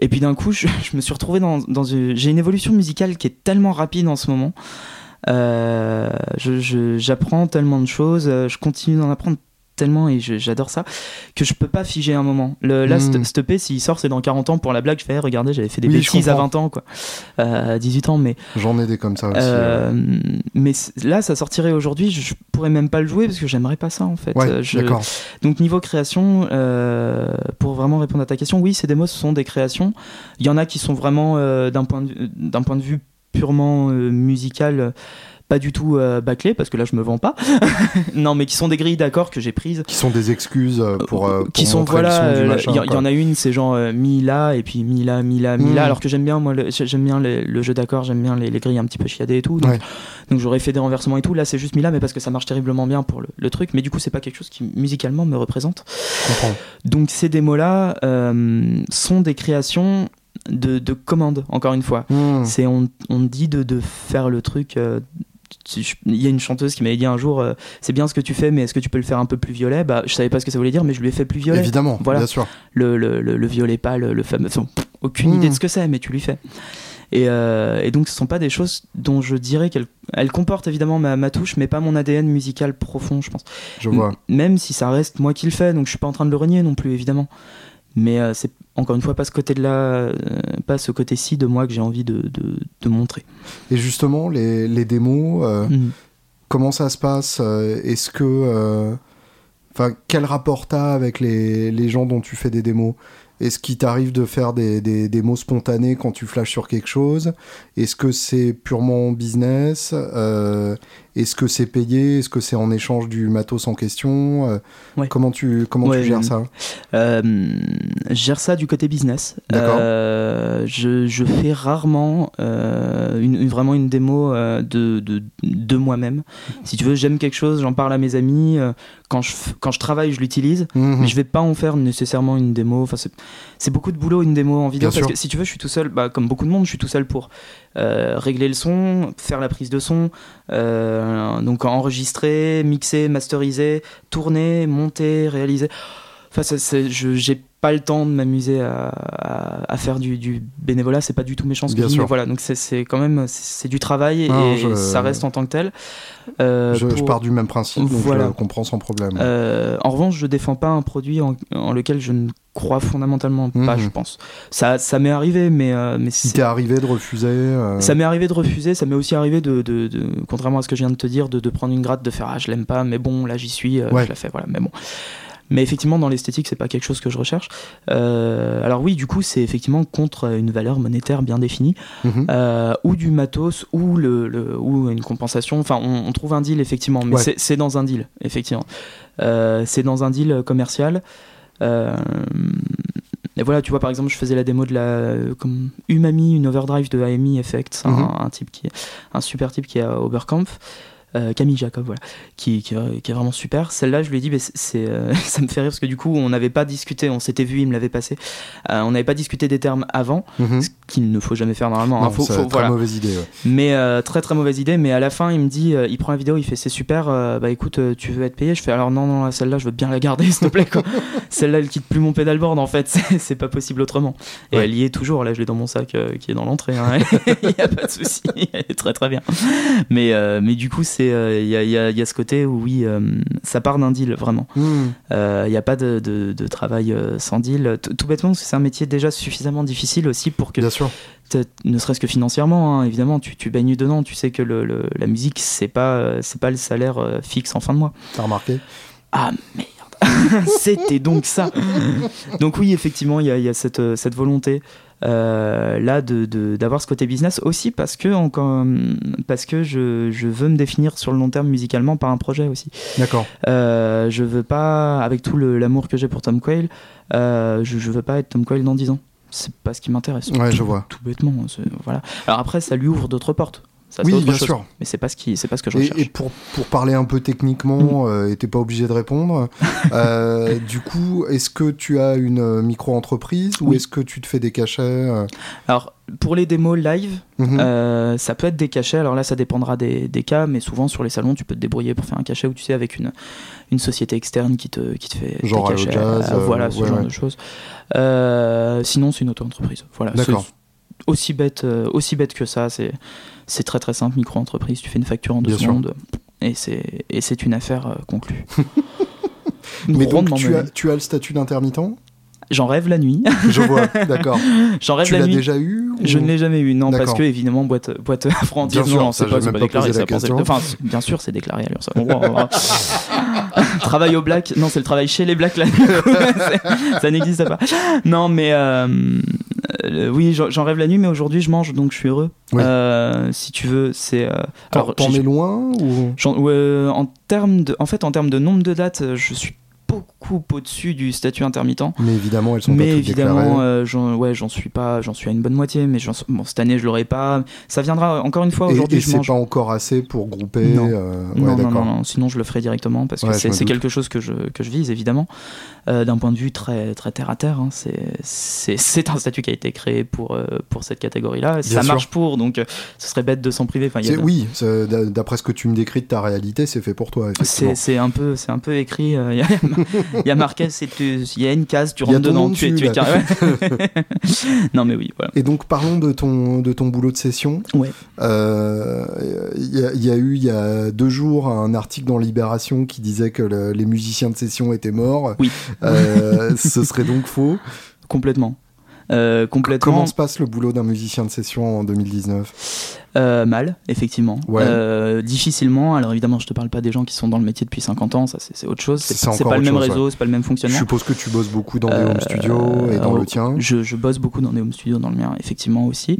Et puis d'un coup, je, me suis retrouvé dans, dans une, j'ai une évolution musicale qui est tellement rapide en ce moment. Euh, j'apprends tellement de choses, je continue d'en apprendre tellement et j'adore ça que je peux pas figer un moment. Le, là, mmh. EP, s'il sort, c'est dans 40 ans. Pour la blague, je fais, regardez, j'avais fait des bêtises à 20 ans, quoi. Euh, à 18 ans, mais. J'en ai des comme ça aussi. Euh, mais là, ça sortirait aujourd'hui, je pourrais même pas le jouer parce que j'aimerais pas ça, en fait. Ouais, Donc, niveau création, euh, pour vraiment répondre à ta question, oui, ces démos, ce sont des créations. Il y en a qui sont vraiment, d'un point, de, point de vue purement musical, pas du tout euh, bâclés parce que là je me vends pas. Non mais qui sont des grilles d'accords que j'ai prises. Qui sont des excuses euh, pour, euh, qui sont voilà il y, en a une c'est genre mi là et puis mi là mi là hmm. alors que j'aime bien moi j'aime bien le, jeu d'accords j'aime bien les, grilles un petit peu chiadées et tout donc, donc j'aurais fait des renversements et tout. Là c'est juste mi là mais parce que ça marche terriblement bien pour le, truc mais du coup c'est pas quelque chose qui musicalement me représente. Donc ces démos là sont des créations de, de commandes encore une fois. Hmm. c'est on, on dit de, de, faire le truc il y a une chanteuse qui m'avait dit un jour euh, c'est bien ce que tu fais mais est-ce que tu peux le faire un peu plus violet? Bah je savais pas ce que ça voulait dire mais je lui ai fait plus violet. Évidemment voilà. bien sûr. Le, le, le, violet pâle le fameux aucune hmm. idée de ce que c'est mais tu lui fais. Et, euh, et, donc ce sont pas des choses dont je dirais qu'elles elles comportent évidemment ma, ma, touche mais pas mon ADN musical profond je pense. Je vois. Même si ça reste moi qui le fais donc je suis pas en train de le renier non plus évidemment mais euh, c'est encore une fois pas ce côté de là euh, pas ce côté-ci de moi que j'ai envie de, de, montrer. Et justement les, les démos euh, mhm. comment ça se passe est-ce que enfin quel rapport t'as avec les, les, gens dont tu fais des démos? Est-ce qu'il t'arrive de faire des, des, des, mots spontanés quand tu flashes sur quelque chose? Est-ce que c'est purement business est-ce que c'est payé? Est-ce que c'est en échange du matos en question? Euh, Comment tu, comment tu gères ça? euh, Je gère ça du côté business. Euh, je, je, fais rarement euh, une, vraiment une démo de, de, de moi-même. Si tu veux, j'aime quelque chose, j'en parle à mes amis. Quand je, quand je travaille, je l'utilise, mhm. mais je vais pas en faire nécessairement une démo. Enfin, c'est beaucoup de boulot une démo en vidéo parce que si tu veux, je suis tout seul, bah, comme beaucoup de monde, je suis tout seul pour régler le son, faire la prise de son, euh, donc enregistrer, mixer, masteriser, tourner, monter, réaliser. Enfin, je j'ai pas le temps de m'amuser à, à, faire du, du bénévolat, c'est pas du tout méchant ce que voilà, donc c'est quand même c'est du travail et, ça reste en tant que tel. Euh, je, pars du même principe, donc je comprends sans problème. Euh, en revanche, je défends pas un produit en, lequel je ne crois fondamentalement pas, mhm. je pense. Ça, ça m'est arrivé, mais. Euh, mais Il t'est arrivé de refuser Ça m'est arrivé de refuser, ça m'est aussi arrivé de, de, contrairement à ce que je viens de te dire, de, de prendre une gratte, de faire Ah, je l'aime pas, mais bon, là j'y suis, je la fais, voilà, mais bon. Mais effectivement, dans l'esthétique, c'est pas quelque chose que je recherche. Euh, alors oui, du coup, c'est effectivement contre une valeur monétaire bien définie, mhm. euh, ou du matos, ou, le, ou une compensation. Enfin, on, trouve un deal, effectivement, mais c'est dans un deal, effectivement. Euh, c'est dans un deal commercial. et voilà, tu vois, par exemple, je faisais la démo de la comme Umami, une overdrive de AMI Effects, un, mhm. un, type qui, un super type qui est à Oberkampf. Euh, Camille Jacob, voilà, qui, qui, est vraiment super. Celle-là, je lui ai dit, c'est, euh, ça me fait rire parce que du coup, on n'avait pas discuté, on s'était vu, il me l'avait passé. Euh, on n'avait pas discuté des termes avant, mhm. ce qu'il ne faut jamais faire normalement. Hein. c'est très mauvaise idée. Mais très très mauvaise idée. Mais à la fin, il me dit, il prend la vidéo, il fait, c'est super. bah écoute, tu veux être payé? Je fais, alors non, non, celle-là, je veux bien la garder, s'il te plaît. celle-là, elle quitte plus mon pédalboard en fait. C'est, pas possible autrement. Et elle y est toujours. Là, je l'ai dans mon sac qui est dans l'entrée. Hein. Il n'y a pas de souci. Elle est très très bien. Mais mais du coup, c'est il y a il y, a ce côté où oui, euh, ça part d'un deal vraiment. Il hmm. n'y euh, a pas de, de, travail euh, sans deal. tout bêtement, parce que c'est un métier déjà suffisamment difficile aussi pour que. Bien sûr. Ne serait-ce que financièrement, hein, évidemment, tu, tu, baignes dedans, tu sais que le, la musique, c'est pas, c'est pas le salaire fixe en fin de mois. T'as remarqué? Ah merde C'était donc ça. Donc oui, effectivement, il y a, y a cette, cette volonté euh, là d'avoir ce côté business aussi parce que encore parce que je, je, veux me définir sur le long terme musicalement par un projet aussi. D'accord. Euh, je veux pas avec tout l'amour que j'ai pour Tom Quayle euh, je, je veux pas être Tom Quayle dans 10 ans. C'est pas ce qui m'intéresse. Ouais je vois. tout bêtement voilà. Alors après ça lui ouvre d'autres portes Ça, oui, autre bien chose. sûr. Mais c'est pas ce qui, c'est pas ce que je recherche. et pour, pour parler un peu techniquement, euh, et t'es pas obligé de répondre. euh, du coup, est-ce que tu as une euh, micro-entreprise ou est-ce que tu te fais des cachets euh Alors pour les démos live, Mhm. euh, ça peut être des cachets. Alors là, ça dépendra des, des cas, mais souvent sur les salons, tu peux te débrouiller pour faire un cachet où tu sais avec une, une société externe qui te, qui te fait Genre des cachets. Jazz, voilà, ce ouais, genre ouais. de choses. Sinon, c'est une auto-entreprise. Voilà. D'accord. Aussi bête, aussi bête que ça. C'est c'est très très simple. Micro-entreprise. Tu fais une facture en deux Bien sûr. secondes et c'est et c'est une affaire euh, conclue. Mais donc, tu as, tu as le statut d'intermittent? J'en rêve la nuit. Je vois, d'accord. J'en rêve Tu la l'as nuit. déjà eu ou- Je ne l'ai jamais eu, non, parce que évidemment, boîte, boîte Bien sûr, non, c'est pas, pas déclaré. Enfin, bien sûr, c'est déclaré à l'URSSAF. Travail au black, non, c'est le travail chez les blacks là. ça n'existe pas. Non, mais euh, euh, oui, j'en rêve la nuit, mais aujourd'hui, je mange, donc je suis heureux. Oui. Euh, si tu veux, c'est. euh, T'en es loin ou? Ouais, en termes de, en fait, en termes de nombre de dates, je suis beaucoup au-dessus du statut intermittent. Mais évidemment, elles sont pas toutes évidemment, déclarées. euh, j'en, ouais, j'en suis pas, j'en suis à une bonne moitié, mais bon, cette année je l'aurai pas. Ça viendra encore une fois. Et, Aujourd'hui, et je c'est mange. pas encore assez pour grouper. Non. euh, ouais, non, non, d'accord. non, non, sinon je le ferai directement parce que Ouais, c'est, quelque chose que je, que je vise évidemment. Euh, d'un point de vue très, très terre à terre, hein, c'est, un statut qui a été créé pour, euh, pour cette catégorie-là. Ça sûr. marche pour, donc euh, ce serait bête de s'en priver. Enfin, il y a C'est- de- Oui, d'après ce que tu me décris de ta réalité, c'est fait pour toi, c'est, c'est un peu, c'est un peu écrit. euh, Il y, a, il marqué, c'est, il y a une case, tu Il rentres dedans, tu es, dessus, tu es là. carré. non mais oui, voilà. Et donc parlons de ton, de ton boulot de session. Ouais. Euh, Il y, a- il y a eu il y a deux jours un article dans Libération qui disait que le- les musiciens de session étaient morts. Oui. Euh, ce serait donc faux? Complètement. Euh, complètement Comment se passe le boulot d'un musicien de session en 2019 Euh, mal, effectivement. Ouais. Euh, difficilement. Alors évidemment, je te parle pas des gens qui sont dans le métier depuis 50 ans, ça c'est autre chose. C'est pas le même chose, réseau, c'est pas le même Je fonctionnement. suppose que tu bosses beaucoup dans des Euh, home studios et dans le tien. Je, je bosse beaucoup dans des home studios, dans le mien, effectivement aussi.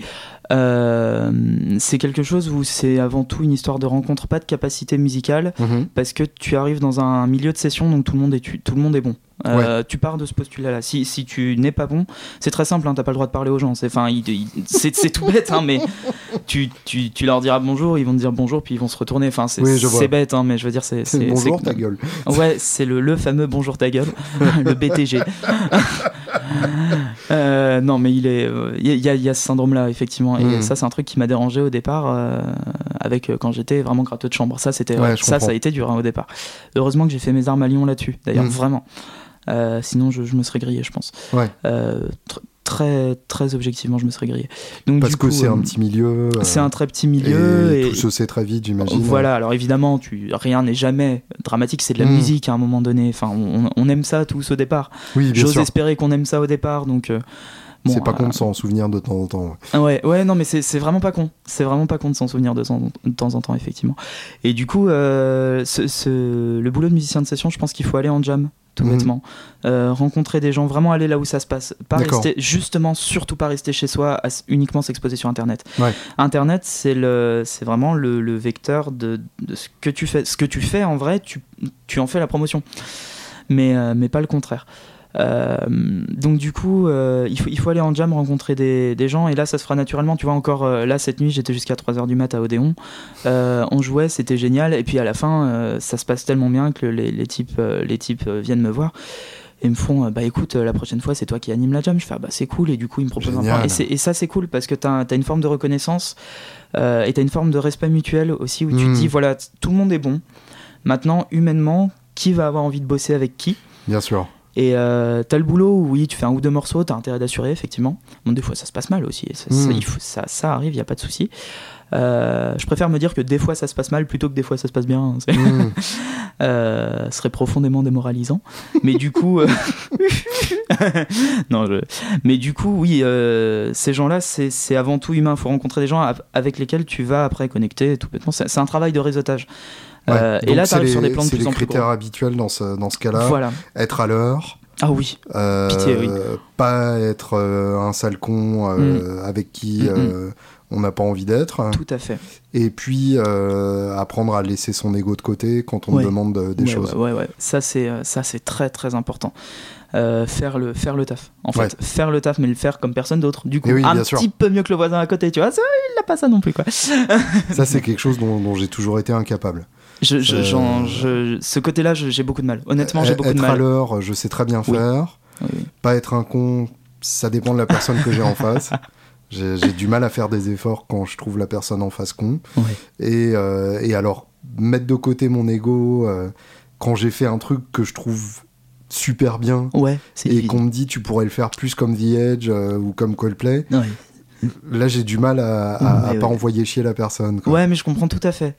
Euh, c'est quelque chose où c'est avant tout une histoire de rencontre, pas de capacité musicale, Mhm. parce que tu arrives dans un milieu de session, donc tout le monde est, tu- tout le monde est bon. Euh, Tu pars de ce postulat-là. Si, si tu n'es pas bon, c'est très simple, hein, t'as pas le droit de parler aux gens. C'est c'est tout bête, hein, mais tu, tu, tu leur diras bonjour, ils vont te dire bonjour, puis ils vont se retourner. Enfin, c'est Oui, bête, hein, mais je veux dire, c'est. Bonjour, ta gueule. Ouais, c'est le, le fameux bonjour ta gueule, le BTG. Euh, non, mais il est, euh, il y, a- il y a ce syndrome-là effectivement, et Mm. ça c'est un truc qui m'a dérangé au départ, euh, avec quand j'étais vraiment gratteux de chambre. Ça c'était, Ouais, ça, comprends. ça a été dur hein, au départ. Heureusement que j'ai fait mes armes à Lyon là-dessus. D'ailleurs, Mm. vraiment. Euh, sinon, je, je me serais grillé, je pense. Ouais. Euh, tr- très, très objectivement, je me serais grillé. Donc Parce du que c'est euh, un petit milieu. euh, c'est un très petit milieu et, et, tout se sait très vite, j'imagine. voilà, alors évidemment, tu, rien n'est jamais dramatique, c'est de la Mm. musique à un moment donné. Enfin, on, on aime ça tous au départ. Oui, bien J'ose espérer qu'on aime ça au départ, donc. euh, bon, c'est pas euh, con de s'en souvenir de temps en temps. ouais. Ouais, ouais, non, mais c'est vraiment pas con. C'est vraiment pas con de s'en souvenir de, temps- de temps en temps, effectivement. Et du coup, euh, ce, ce- le boulot de musicien de session, je pense qu'il faut aller en jam, tout Mhm. bêtement. Euh, rencontrer des gens, vraiment aller là où ça se passe. Pas rester, justement, surtout pas rester chez soi, à uniquement s'exposer sur Internet. Ouais. Internet, c'est le, c'est vraiment le, le vecteur de, de ce que tu fais. Ce que tu fais, en vrai, tu, tu en fais la promotion. Mais, euh, mais pas le contraire. Euh, donc du coup, euh, il, faut, il faut aller en jam, rencontrer des, des gens, et là ça se fera naturellement. Tu vois, encore euh, là cette nuit, j'étais jusqu'à 3h du mat à Odéon. On jouait, c'était génial, et puis à la fin, ça se passe tellement bien que les, les types, les types viennent me voir. Et me font, bah écoute, la prochaine fois c'est toi qui anime la jam. Je fais, ah, bah c'est cool, et du coup ils me proposent un Génial. plan. Et, c'est- et ça c'est cool parce que t'as as une forme de reconnaissance euh, et t'as une forme de respect mutuel aussi où tu te dis, voilà, tout le monde est bon. Maintenant, humainement, qui va avoir envie de bosser avec qui? Bien sûr. Et euh, t'as le boulot où oui, tu fais un ou deux morceaux, t'as intérêt d'assurer, effectivement. Bon, des fois ça se passe mal aussi, ça, ça- Mm. il faut- ça, ça arrive, il a pas de souci. Euh, je préfère me dire que des fois ça se passe mal plutôt que des fois ça se passe bien. hein. C'est- Mm. Euh, ce serait profondément démoralisant. Mais du coup, non, je... mais du coup, oui, euh, ces gens-là, c'est c'est avant tout humain. Il faut rencontrer des gens avec lesquels tu vas après connecter. Tout bêtement, c'est un travail de réseautage. Ouais. Euh, et là, c'est t'arrives les- sur des plans de c'est plus les en plus critères habituels dans ce, dans ce cas-là. Voilà. Être à l'heure. Ah oui. euh, Pitié, oui. Pas être euh, un sale con euh, avec qui Mm, mm. on n'a pas envie d'être. Tout à fait. Et puis apprendre à laisser son ego de côté quand on demande des choses. Ouais, ouais, Ça c'est ça c'est très très important. faire le faire le taf. En fait, faire le taf, mais le faire comme personne d'autre. Du coup, un petit peu mieux que le voisin à côté. Tu vois, ça, il n'a pas ça non plus quoi. ça c'est quelque chose dont j'ai toujours été incapable. Je, je, ce côté-là, j'ai beaucoup de mal. Honnêtement, j'ai beaucoup de mal. Être à l'heure, je sais très bien faire. Pas être un con, ça dépend de la personne que j'ai en face. J'ai du mal à faire des efforts quand je trouve la personne en face con. Et, euh, et, alors, mettre de côté mon ego euh, quand j'ai fait un truc que je trouve super bien ouais, et qu'on me dit tu pourrais le faire plus comme The Edge euh, ou comme Coldplay. Là, j'ai du mal à, à, pas envoyer chier la personne. Ouais, mais je comprends tout à fait.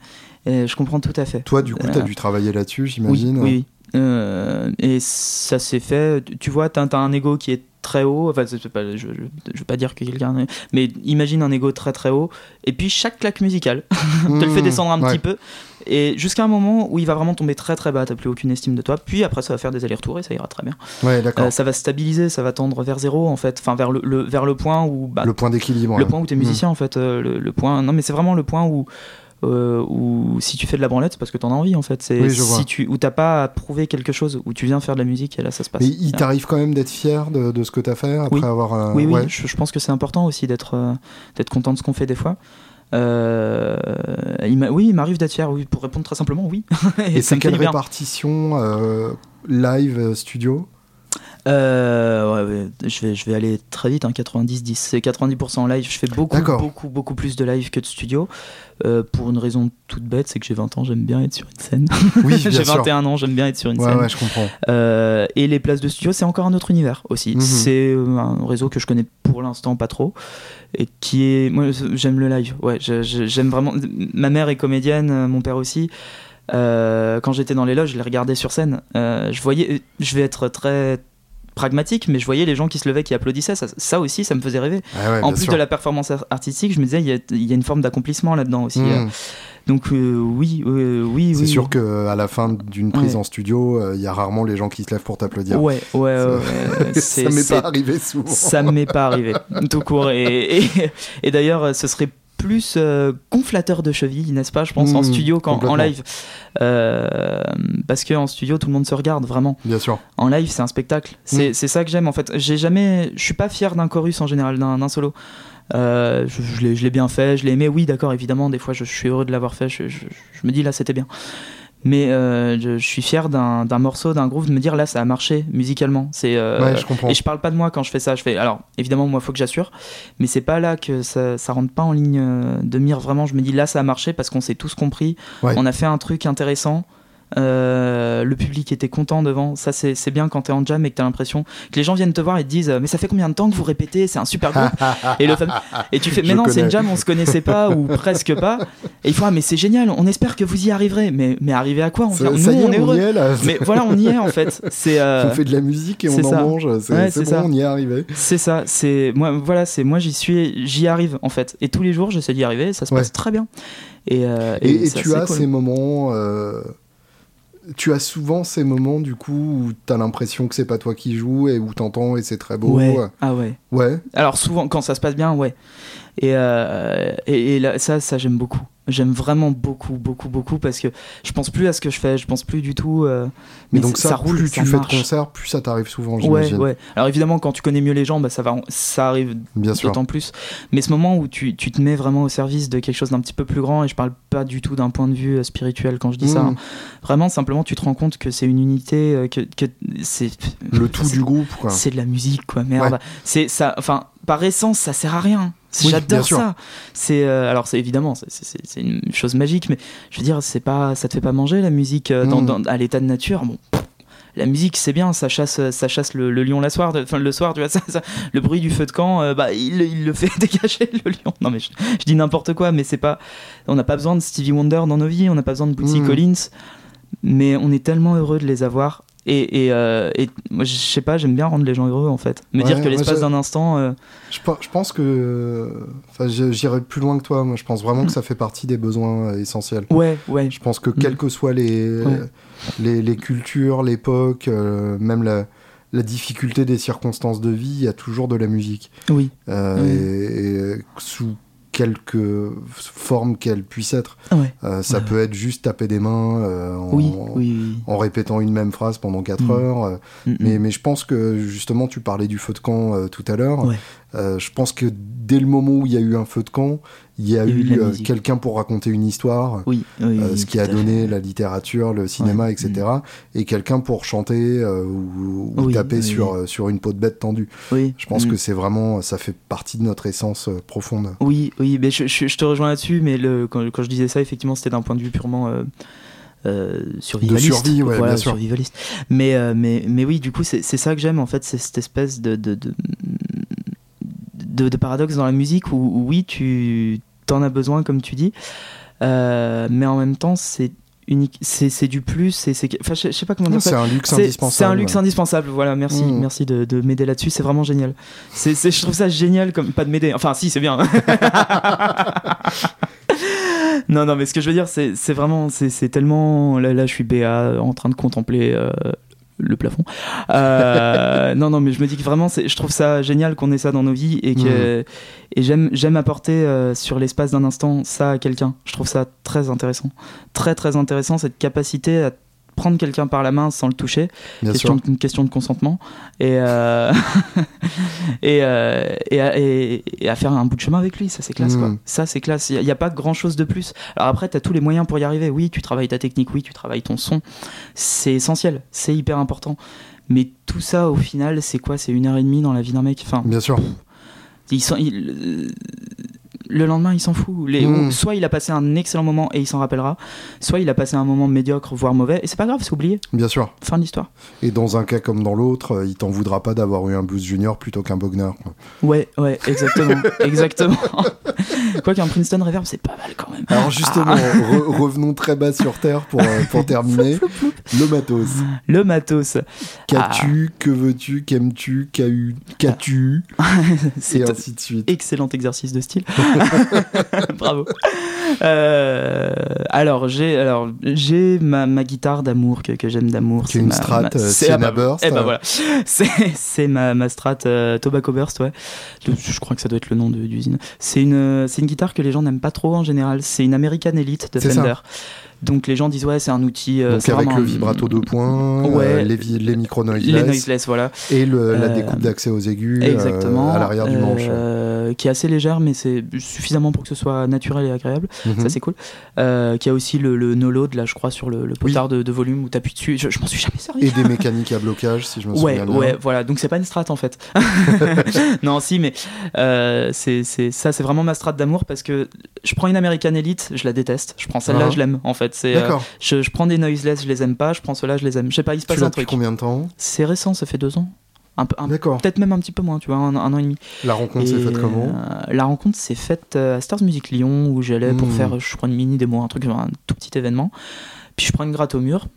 Je comprends tout à fait. Toi, du coup, tu as dû travailler là-dessus, j'imagine. Oui, oui. et ça s'est fait. Tu vois, tu as, un ego qui est très haut. Enfin, pas, je, je, veux pas dire que quelqu'un. Mais imagine un ego très très haut. Et puis chaque claque musicale te le fait mmh, descendre un petit peu. Et jusqu'à un moment où il va vraiment tomber très très bas, t'as plus aucune estime de toi. Puis après, ça va faire des allers-retours et ça ira très bien. Ouais, d'accord. Euh, ça va stabiliser, ça va tendre vers zéro en fait. Enfin, vers le, vers le point où. Bah, le point d'équilibre. Le point où t'es musicien mmh. en fait. Euh, le, point. Non, mais c'est vraiment le point où euh, ou si tu fais de la branlette, c'est parce que t'en as envie en fait. C'est si tu ou t'as pas à prouver quelque chose, où tu viens faire de la musique et là ça se passe. Mais il t'arrive quand même d'être fier de, de ce que t'as fait après avoir. Euh, oui, oui. Je, pense que c'est important aussi d'être euh, d'être content de ce qu'on fait des fois. il oui, il m'arrive d'être fier. Oui, pour répondre très simplement, oui. et, c'est quelle répartition live studio? Euh, ouais, je, vais, je vais aller très vite, hein, 90-10. C'est 90% en live. Je fais beaucoup, beaucoup, beaucoup plus de live que de studio. Euh, pour une raison toute bête, c'est que j'ai 20 ans, j'aime bien être sur une scène. Oui, j'ai 21 ans, j'aime bien être sur une scène. Ouais, je comprends. Euh, et les places de studio, c'est encore un autre univers aussi. Mhm. C'est un réseau que je connais pour l'instant pas trop. Et qui est. Moi, j'aime le live. Ouais, j'aime vraiment. Ma mère est comédienne, mon père aussi. quand j'étais dans les loges, je les regardais sur scène. je voyais. Je vais être très pragmatique, mais je voyais les gens qui se levaient, qui applaudissaient. Ça, aussi, ça me faisait rêver. Ah en plus de la performance artistique, je me disais, il y, a, une forme d'accomplissement là-dedans aussi. Hmm. Donc euh, oui, oui, oui. C'est sûr qu'à la fin d'une prise en studio, euh, il y a rarement les gens qui se lèvent pour t'applaudir. Ouais, ouais, ça, m'est pas arrivé souvent. Ça m'est pas arrivé, tout court. et, et d'ailleurs, ce serait plus euh, conflateur de cheville, n'est-ce pas Je pense en mmh, studio qu'en en live, euh, parce que en studio tout le monde se regarde vraiment. Bien sûr. En live, c'est un spectacle. C'est mmh. ça que j'aime en fait. J'ai jamais, je suis pas fier d'un chorus en général, d'un solo. Euh, je, je l'ai bien fait, je l'ai aimé. Oui, d'accord, évidemment. Des fois, je, suis heureux de l'avoir fait. Je, je, me dis là, c'était bien mais euh, je, suis fier d'un morceau, d'un groove, de me dire là ça a marché musicalement. C'est euh, je comprends. Et je parle pas de moi quand je fais ça. Je fais alors évidemment moi faut que j'assure, mais c'est pas là que ça, ça rentre pas en ligne euh, de mire vraiment. Je me dis là ça a marché parce qu'on s'est tous compris. On a fait un truc intéressant. Euh, le public était content devant. Ça, c'est bien quand t'es en jam et que t'as l'impression que les gens viennent te voir et te disent Mais ça fait combien de temps que vous répétez? C'est un super groupe. et, le et tu fais Mais non, c'est une jam, on se connaissait pas ou presque pas. Et il faut Ah, mais c'est génial, on espère que vous y arriverez. Mais, mais arriver à quoi? On, Nous, on est heureux. mais voilà, on y est en fait. C'est, euh, On fait de la musique et on en mange. C'est bon, on y est arrivé. C'est ça. C'est moi, voilà, c'est moi, j'y suis, j'y arrive en fait. Et tous les jours, j'essaie d'y arriver. Ça se passe très bien. Et, euh, et, tu as ces moments tu as souvent ces moments du coup où tu as l'impression que c'est pas toi qui joues et où t'entends et c'est très beau. Ah ouais. Ouais. Alors souvent quand ça se passe bien, ouais. Et, euh, et, là, ça, ça j'aime beaucoup. J'aime vraiment beaucoup, beaucoup, beaucoup parce que je pense plus à ce que je fais, je pense plus du tout. Euh, mais, donc ça, roule, plus tu fais de concerts, plus ça t'arrive souvent. Ouais, ouais. Alors évidemment, quand tu connais mieux les gens, bah, ça va, ça arrive d'autant plus. Mais ce moment où tu, tu, te mets vraiment au service de quelque chose d'un petit peu plus grand, et je parle pas du tout d'un point de vue euh, spirituel quand je dis ça. Hmm. Hein. Vraiment, simplement, tu te rends compte que c'est une unité, euh, que, que c'est le tout du groupe. C'est de la musique, quoi. Merde. C'est ça. Enfin, par essence, ça sert à rien. J'adore ça. C'est euh, alors c'est évidemment c'est une chose magique, mais je veux dire c'est pas ça te fait pas manger la musique euh, dans, mm. à l'état de nature? Bon, la musique c'est bien, ça chasse ça chasse le, lion la soir, enfin le soir tu vois ça, le bruit du feu de camp, euh, bah il, il, le fait dégager le lion. Non mais je, dis n'importe quoi, mais c'est pas on n'a pas besoin de Stevie Wonder dans nos vies, on n'a pas besoin de Bootsy mm. Collins, mais on est tellement heureux de les avoir et, et, euh, et, moi, je sais pas, j'aime bien rendre les gens heureux en fait. Me dire que l'espace d'un instant. Euh, je, je, pense que. Enfin, j'irai plus loin que toi. Moi, je pense vraiment que mm. ça fait partie des besoins euh, essentiels. Ouais, ouais. Je pense que quelles mm. que soient les, les, les, cultures, l'époque, même la, la, difficulté des circonstances de vie, il y a toujours de la musique. Oui. Et, sous quelque forme qu'elle puisse être. Ouais. ça peut être juste taper des mains en, oui, oui, en, répétant une même phrase pendant 4 mm. heures. Mm, mm. mais, mais je pense que justement, tu parlais du feu de camp tout à l'heure. Je pense que dès le moment où il y a eu un feu de camp, il y a, eu, euh, quelqu'un pour raconter une histoire, oui, euh, ce qui a donné la littérature, le cinéma, etc. Mm. Et quelqu'un pour chanter euh, ou, taper sur, sur une peau de bête tendue. Je pense mm. que c'est vraiment, ça fait partie de notre essence profonde. Oui, oui, mais je, je, te rejoins là-dessus, mais le, quand, quand, je disais ça, effectivement, c'était d'un point de vue purement. survivaliste. De survie, ouais, bien sûr. survivaliste. Mais, mais, mais oui, du coup, c'est ça que j'aime, en fait, c'est cette espèce de, de, de, de, paradoxe dans la musique où, oui, tu en as besoin, comme tu dis, euh, mais en même temps, c'est unique c'est du plus c'est enfin je, sais pas comment dire c'est un luxe indispensable. c'est un luxe indispensable voilà merci mmh. merci de, de m'aider là-dessus c'est vraiment génial. C'est je trouve ça génial comme pas de m'aider enfin si c'est bien. Non non mais ce que je veux dire c'est vraiment c'est tellement là, là je suis BA en train de contempler euh, le plafond. Euh, non, non, mais je me dis que vraiment, je trouve ça génial qu'on ait ça dans nos vies et que mmh. et j'aime j'aime apporter euh, sur l'espace d'un instant ça à quelqu'un. Je trouve ça très intéressant, très très intéressant cette capacité à prendre quelqu'un par la main sans le toucher. question, une question de consentement. Et, euh, euh, et, et, à, faire un bout de chemin avec lui. Ça, c'est classe. Quoi. Mm. Ça, c'est classe. Il n'y a, pas grand chose de plus. Alors après, tu as tous les moyens pour y arriver. Oui, tu travailles ta technique. Oui, tu travailles ton son. C'est essentiel. C'est hyper important. Mais tout ça, au final, c'est quoi? C'est une heure et demie dans la vie d'un mec? Enfin, Bien sûr. Ils sont, le lendemain, il s'en fout. Les, hmm. Soit il a passé un excellent moment et il s'en rappellera, soit il a passé un moment médiocre, voire mauvais, et c'est pas grave, c'est oublié. Bien sûr. Fin de l'histoire. Et dans un cas comme dans l'autre, euh, il t'en voudra pas d'avoir eu un Blues Junior plutôt qu'un Bogner. Ouais, ouais, exactement. exactement. Quoi qu'un Princeton Reverb, c'est pas mal quand même. Alors justement, ah. revenons très bas sur Terre pour, euh, pour terminer. le matos. Le matos. Qu'as-tu, ah. que veux-tu, qu'aimes-tu, qu'as-tu, et ainsi de suite. Excellent exercice de style. Bravo. Euh, alors j'ai alors j'ai ma, ma, guitare d'amour que, que j'aime d'amour. C'est une ma, Strat ma, Sienna Burst. Eh ben voilà, c'est c'est ma, ma Strat euh, Tobacco Burst ouais. Je crois que ça doit être le nom d'usine. C'est une c'est une guitare que les gens n'aiment pas trop en général. C'est une American Elite de Fender. Ça. Donc les gens disent ouais c'est un outil. Euh, Donc avec le vibrato de points, euh, les, les micro noiseless, les noiseless voilà. Et le, la euh, découpe d'accès aux aigus exactement, à l'arrière du manche. qui est assez légère mais c'est suffisamment pour que ce soit naturel et agréable. Mhm. Ça c'est cool. qui a aussi le, le no load là je crois sur le, le potard de, de, volume où t'appuies dessus. Je, je m'en suis jamais servi. Et des mécaniques à blocage si je me souviens ouais, bien. Ouais voilà donc c'est pas une strat en fait. non si mais c'est ça c'est vraiment ma strat d'amour parce que je prends une American Elite je la déteste. Je prends celle-là uh-huh. je l'aime en fait. C'est, euh, je, je, prends des noiseless, je les aime pas, je prends ceux-là, je les aime. Je sais pas, il se passe un truc. combien de temps C'est récent, ça fait deux ans. Un, un, peut-être même un petit peu moins, tu vois, un, an et demi. La rencontre s'est faite comment euh, La rencontre s'est faite euh, à Stars Music Lyon, où j'allais pour hmm. faire, je crois, une mini démo, un truc, un tout petit événement. Puis je prends une gratte au mur,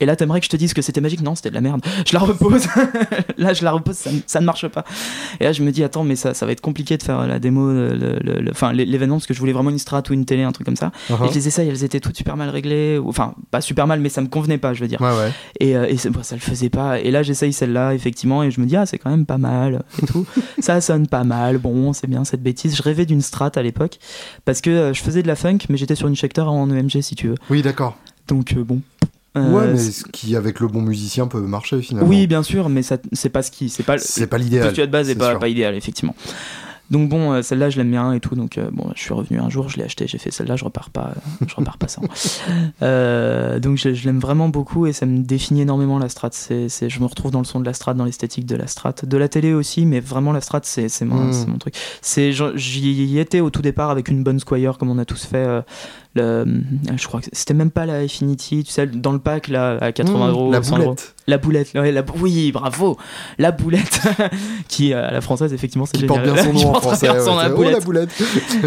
et là, t'aimerais que je te dise que c'était magique? Non, c'était de la merde. Je la repose. là, je la repose, ça, ne marche pas. Et là, je me dis, attends, mais ça, ça va être compliqué de faire la démo, enfin l'événement, parce que je voulais vraiment une strat ou une télé, un truc comme ça. Uh-huh. Et je les essaye, elles étaient toutes super mal réglées. Enfin, pas super mal, mais ça me convenait pas, je veux dire. Ouais, ouais. Et, euh, et ça le faisait pas. Et là, j'essaye celle-là, effectivement, et je me dis, ah, c'est quand même pas mal. Et tout. ça sonne pas mal. Bon, c'est bien cette bêtise. Je rêvais d'une strat à l'époque, parce que euh, je faisais de la funk, mais j'étais sur une Schecter en EMG, si tu veux. Oui, d'accord. Donc, euh, bon, ouais, mais ce qui avec le bon musicien peut marcher finalement. Oui, bien sûr, mais c'est pas ce qui, c'est pas, c'est pas l'idéal. Le de base est, pas, pas, idéal, effectivement. Donc bon, euh, celle-là, je l'aime bien et tout. Donc euh, bon, je suis revenu un jour, je l'ai acheté, j'ai fait celle-là, je repars pas, euh, je repars pas sans. donc je, l'aime vraiment beaucoup et ça me définit énormément la strat. C'est, je me retrouve dans le son de la strat, dans l'esthétique de la strat, de la télé aussi, mais vraiment la strat, c'est, c'est, mon, hmm. mon, truc. C'est, j'y étais au tout départ avec une bonne Squire, comme on a tous fait. Le, je crois que c'était même pas la Infinity, tu sais, dans le pack là à 80 mmh, euros. La boulette. La boulette, ouais, la, oui, bravo, la boulette, qui à la française effectivement c'est génial. Porte bien son nom en français. Ouais, la, boulette. Oh, la boulette.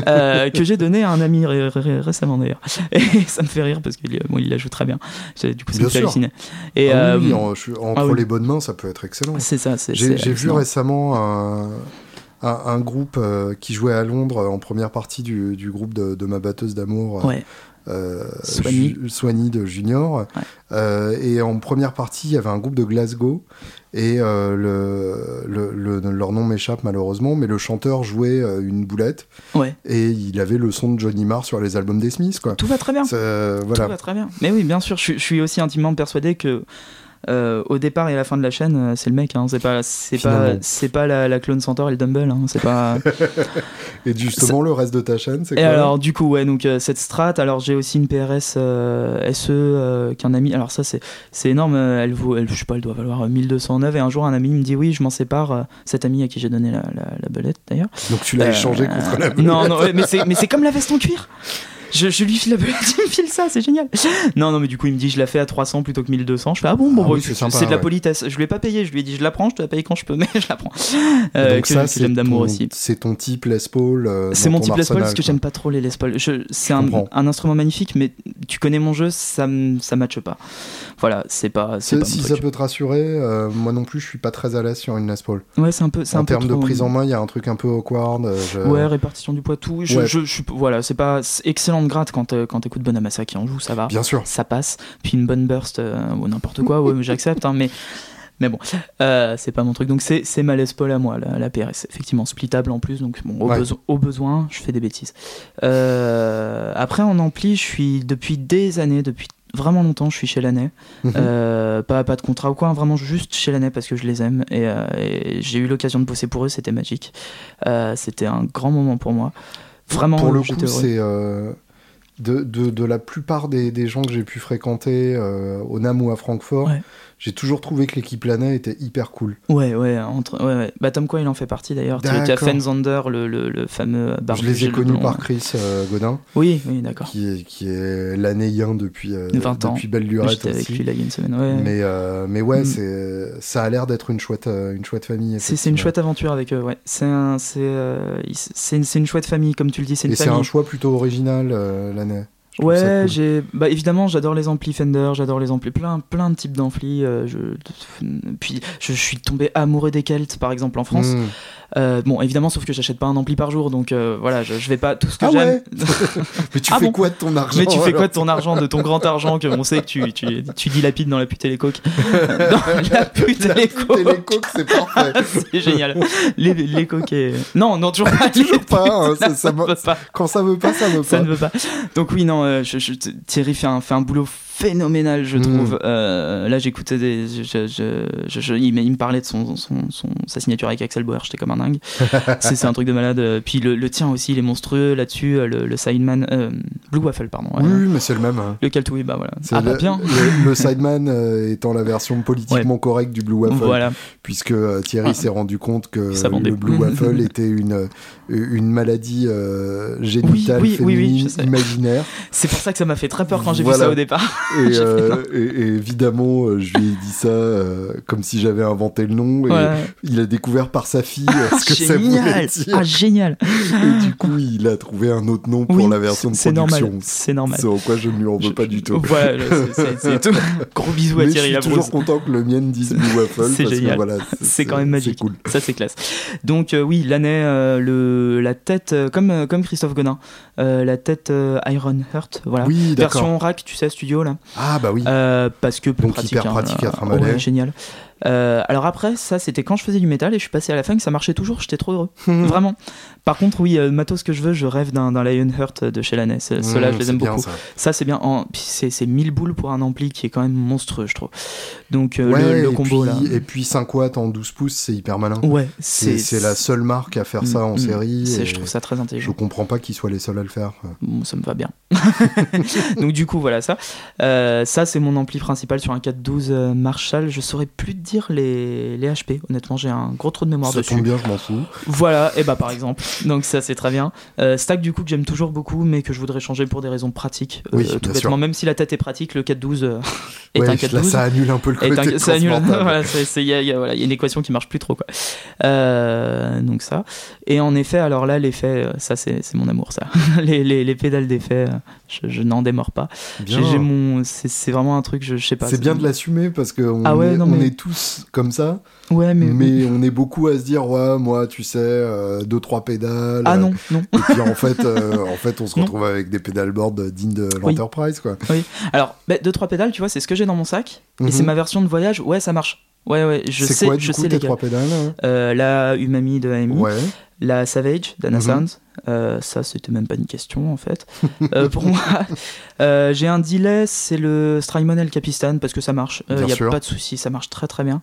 euh, que j'ai donné à un ami ré ré récemment d'ailleurs. Et ça me fait rire parce qu'il bon, il la joue très bien. Du coup, ça me fait halluciner. Et ah, oui, euh, entre ah, oui. les bonnes mains, ça peut être excellent. C'est ça. J'ai vu récemment un un, groupe euh, qui jouait à Londres en première partie du, du groupe de, de ma batteuse d'amour. Euh, ouais. Soigny. de Junior. et en première partie, il y avait un groupe de Glasgow et le, le, leur nom m'échappe malheureusement, mais le chanteur jouait une boulette ouais. et il avait le son de Johnny Marr sur les albums des Smiths. Quoi. Tout va très bien. voilà. Tout va très bien. Mais oui, bien sûr, je, je suis aussi intimement persuadé que euh, au départ et à la fin de la chaîne, euh, c'est le mec. Hein, c'est pas, c'est pas, c'est pas la, clone Centaur et le Dumble. Hein, c'est pas. et justement, le reste de ta chaîne, c'est quoi Et alors, du coup, ouais, donc euh, cette strat. Alors, j'ai aussi une PRS SE qu'un ami. Alors ça, c'est, c'est énorme. Elle vaut, elle, je sais pas, elle doit valoir 1209. Et un jour, un ami me dit oui, je m'en sépare. cet ami à qui j'ai donné la, la, belette d'ailleurs. Donc tu l'as échangé contre la belette. Non, non, mais c'est, mais c'est comme la veste en cuir. Je, je, lui file la il me file ça, c'est génial. Non, non, mais du coup, il me dit, je la fais à 300 plutôt que 1200. Je fais, ah bon, bon, ah c'est de la politesse. Je lui ai pas payé, je lui ai dit, je la prends, je te la paye quand je peux, mais je la prends. Euh, donc, ça, c'est d'amour aussi. C'est ton type Les Paul. Euh, c'est mon type Les Paul parce que j'aime pas trop les Les Paul. C'est un, un, instrument magnifique, mais tu connais mon jeu, ça, ça matche pas. Voilà, c'est pas. Si ça peut te rassurer, euh, moi non plus, je suis pas très à l'aise sur une Les Paul. Ouais, c'est un peu. En termes de prise en main, il y a un truc un peu awkward. Ouais, répartition du poids, tout. Je, je, voilà, c'est pas excellente gratte quand quand t'écoutes Bonamassa qui en joue, ça va. Bien sûr. Ça passe. Puis une bonne burst euh, ou n'importe quoi, ouais, j'accepte, hein, mais. Mais bon, euh, c'est pas mon truc. Donc c'est, c'est ma Les Paul à moi, la, la PRS. Effectivement, splittable en plus. Donc bon, au, besoin, je fais des bêtises. Euh, après, en ampli, je suis depuis des années, depuis vraiment longtemps, je suis chez l'année. Mhm. pas, pas de contrat ou quoi, hein, vraiment juste chez l'année parce que je les aime. Et, et j'ai eu l'occasion de bosser pour eux, c'était magique. c'était un grand moment pour moi. Vraiment, pour le coup, c'est de, de, de, la plupart des, des gens que j'ai pu fréquenter euh, au NAM ou à Francfort, j'ai toujours trouvé que l'équipe Lana était hyper cool. Ouais, ouais, entre, ouais, ouais. Bah, Tom il en fait partie d'ailleurs. Tu as Fenzander, le, le, le fameux Je les ai connus par Chris euh, Godin. Oui, oui, d'accord. Qui est, qui est l'annéen depuis, euh, 20 ans. depuis Belle Lurette aussi. avec lui là, il y a une semaine, ouais. Mais, euh, mais ouais, mm. c'est, ça a l'air d'être une chouette, euh, une chouette famille. C'est, une chouette aventure avec eux, ouais. C'est, un, c'est, euh, c'est, une, une chouette famille, comme tu le dis. C'est une Et c'est un choix plutôt original, l'année. Ouais, j'ai bah évidemment j'adore les amplis Fender, j'adore les amplis plein plein de types d'amplis. Euh, je... Puis je, suis tombé amoureux des Celtes par exemple en France. Hmm. Euh, bon, évidemment, sauf que j'achète pas un ampli par jour, donc euh, voilà, je, je, vais pas tout ce que ah j'aime. mais tu ah fais quoi de ton argent Mais tu fais quoi de ton argent, de ton grand argent que on sait que tu, tu, tu dilapides dans la pute et les coques Dans la pute et les coques. c'est parfait. c'est génial. Les, les coques et... Non, non, toujours pas. toujours pas, hein, ça, ça, pas. Quand ça veut pas, ça veut pas. Ça ne veut pas. Donc oui, non, euh, je, Thierry fait un, fait un boulot phénoménal, je hmm. trouve. Euh, là, j'écoutais des. Je, je, il, me parlait de son, son, son, sa signature avec Axel Bauer, j'étais comme un dingue. c'est un truc de malade. Puis le, le, tien aussi, il est monstrueux là-dessus. Euh, le, le Sideman. Euh, Blue Waffle, pardon. Oui, mais c'est le même. Hein. Le Caltouille, bah voilà. Ah, bah, bien. Le, Sideman étant la version politiquement correcte du Blue Waffle. Voilà. Puisque Thierry s'est rendu compte que le Blue Waffle était une, une maladie génitale oui, imaginaire. C'est pour ça que ça m'a fait très peur quand j'ai vu ça au départ. Euh, et, évidemment, euh, je lui ai dit ça euh, comme si j'avais inventé le nom. Et il a découvert par sa fille ce que ça voulait dire. Ah, génial Et du coup, il a trouvé un autre nom pour la version de production. C'est normal. C'est en quoi je ne lui en veux pas du tout. Voilà, c'est tout. Gros bisous à Thierry Je suis toujours content que le mien dise Blue Waffle. C'est génial. Voilà, c'est quand même magique. Cool. Ça, c'est classe. Donc, oui, l'année, le, la tête, comme, comme Christophe Godin, la tête Iron Heart, voilà. Oui, Version rack, tu sais, studio, là. Ah bah oui. Euh, parce que Donc pratique, hyper pratique à trimballer. génial. Euh, alors après, ça c'était quand je faisais du métal et je suis passé à la funk, ça marchait toujours, j'étais trop heureux. Vraiment. Par contre, oui, euh, matos que je veux, je rêve d'un Lionheart de chez Lanais. Ceux-là, je les aime beaucoup. Ça, c'est bien. En... C'est 1000 boules pour un ampli qui est quand même monstrueux, je trouve. Donc euh, le, combo et puis, là. Et puis 5 watts en 12 pouces, c'est hyper malin. Ouais, c'est la seule marque à faire ça en mm, mm. série. Je trouve ça très intelligent. Je comprends pas qu'ils soient les seuls à le faire. ça me va bien. Donc du coup, voilà ça. ça, c'est mon ampli principal sur un 412 Marshall. Je saurais plus dire les les, HP. Honnêtement, j'ai un gros trou de mémoire ça dessus. tombe bien, je m'en fous. Voilà, et bah par exemple. Donc ça, c'est très bien. Euh, Stack, du coup, que j'aime toujours beaucoup, mais que je voudrais changer pour des raisons pratiques. Euh, oui, tout bêtement, même si la tête est pratique, le 412 euh, est un 412. Là, ça annule un peu le côté. Un, ça annule. Il y, y, a une équation qui marche plus trop, quoi. donc ça. Et en effet, alors là, l'effet, ça, c'est mon amour, ça. les, les, les pédales d'effet, je, n'en démords pas. J'ai mon, c'est vraiment un truc, je, je sais pas. C'est bien de l'assumer parce qu'on ah ouais, on est tous comme ça. Ouais, mais. Mais on est beaucoup à se dire, ouais, moi, tu sais, euh, deux, trois pédales. Ah non, non. Et puis en fait, euh, en fait on se retrouve avec des pédalboards dignes de l'Enterprise, quoi. Oui. Alors, bah, deux, trois pédales, tu vois, c'est ce que j'ai dans mon sac. Et c'est Mhm. ma version de voyage. Ouais, ça marche. Ouais, ouais, je C'est sais, quoi, du je coup, sais tes les trois pédales hein? Euh, la Umami de AMI, Ouais. La Savage d'Anna Mhm. Sounds. Euh, ça, c'était même pas une question en fait. Euh, pour moi, Euh, j'ai un delay, c'est le Strymon El Capistan parce que ça marche. Il n'y a sûr. pas de souci, ça marche très très bien.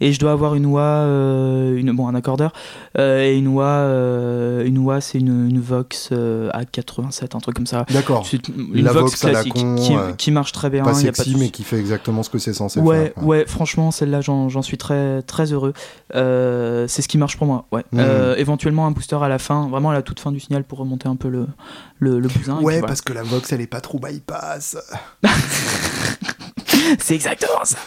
Et je dois avoir une euh, une, bon, un accordeur, et une euh, une wah, c'est une, une Vox euh, A87, un truc comme ça. D'accord. Une La Vox, Vox à la classique con, qui, qui marche très bien. Pas y a pas de sexy, souci. mais qui fait exactement ce que c'est censé Ouais, faire. quoi. ouais, franchement, celle-là, j'en suis très, très heureux. C'est ce qui marche pour moi. Ouais. Mhm. Euh, éventuellement, un booster à la fin, vraiment à la toute fin du signal pour remonter un peu le, le, le bousin. puis Ouais, voilà. parce que la Vox, elle est pas trop bypass. c'est exactement ça.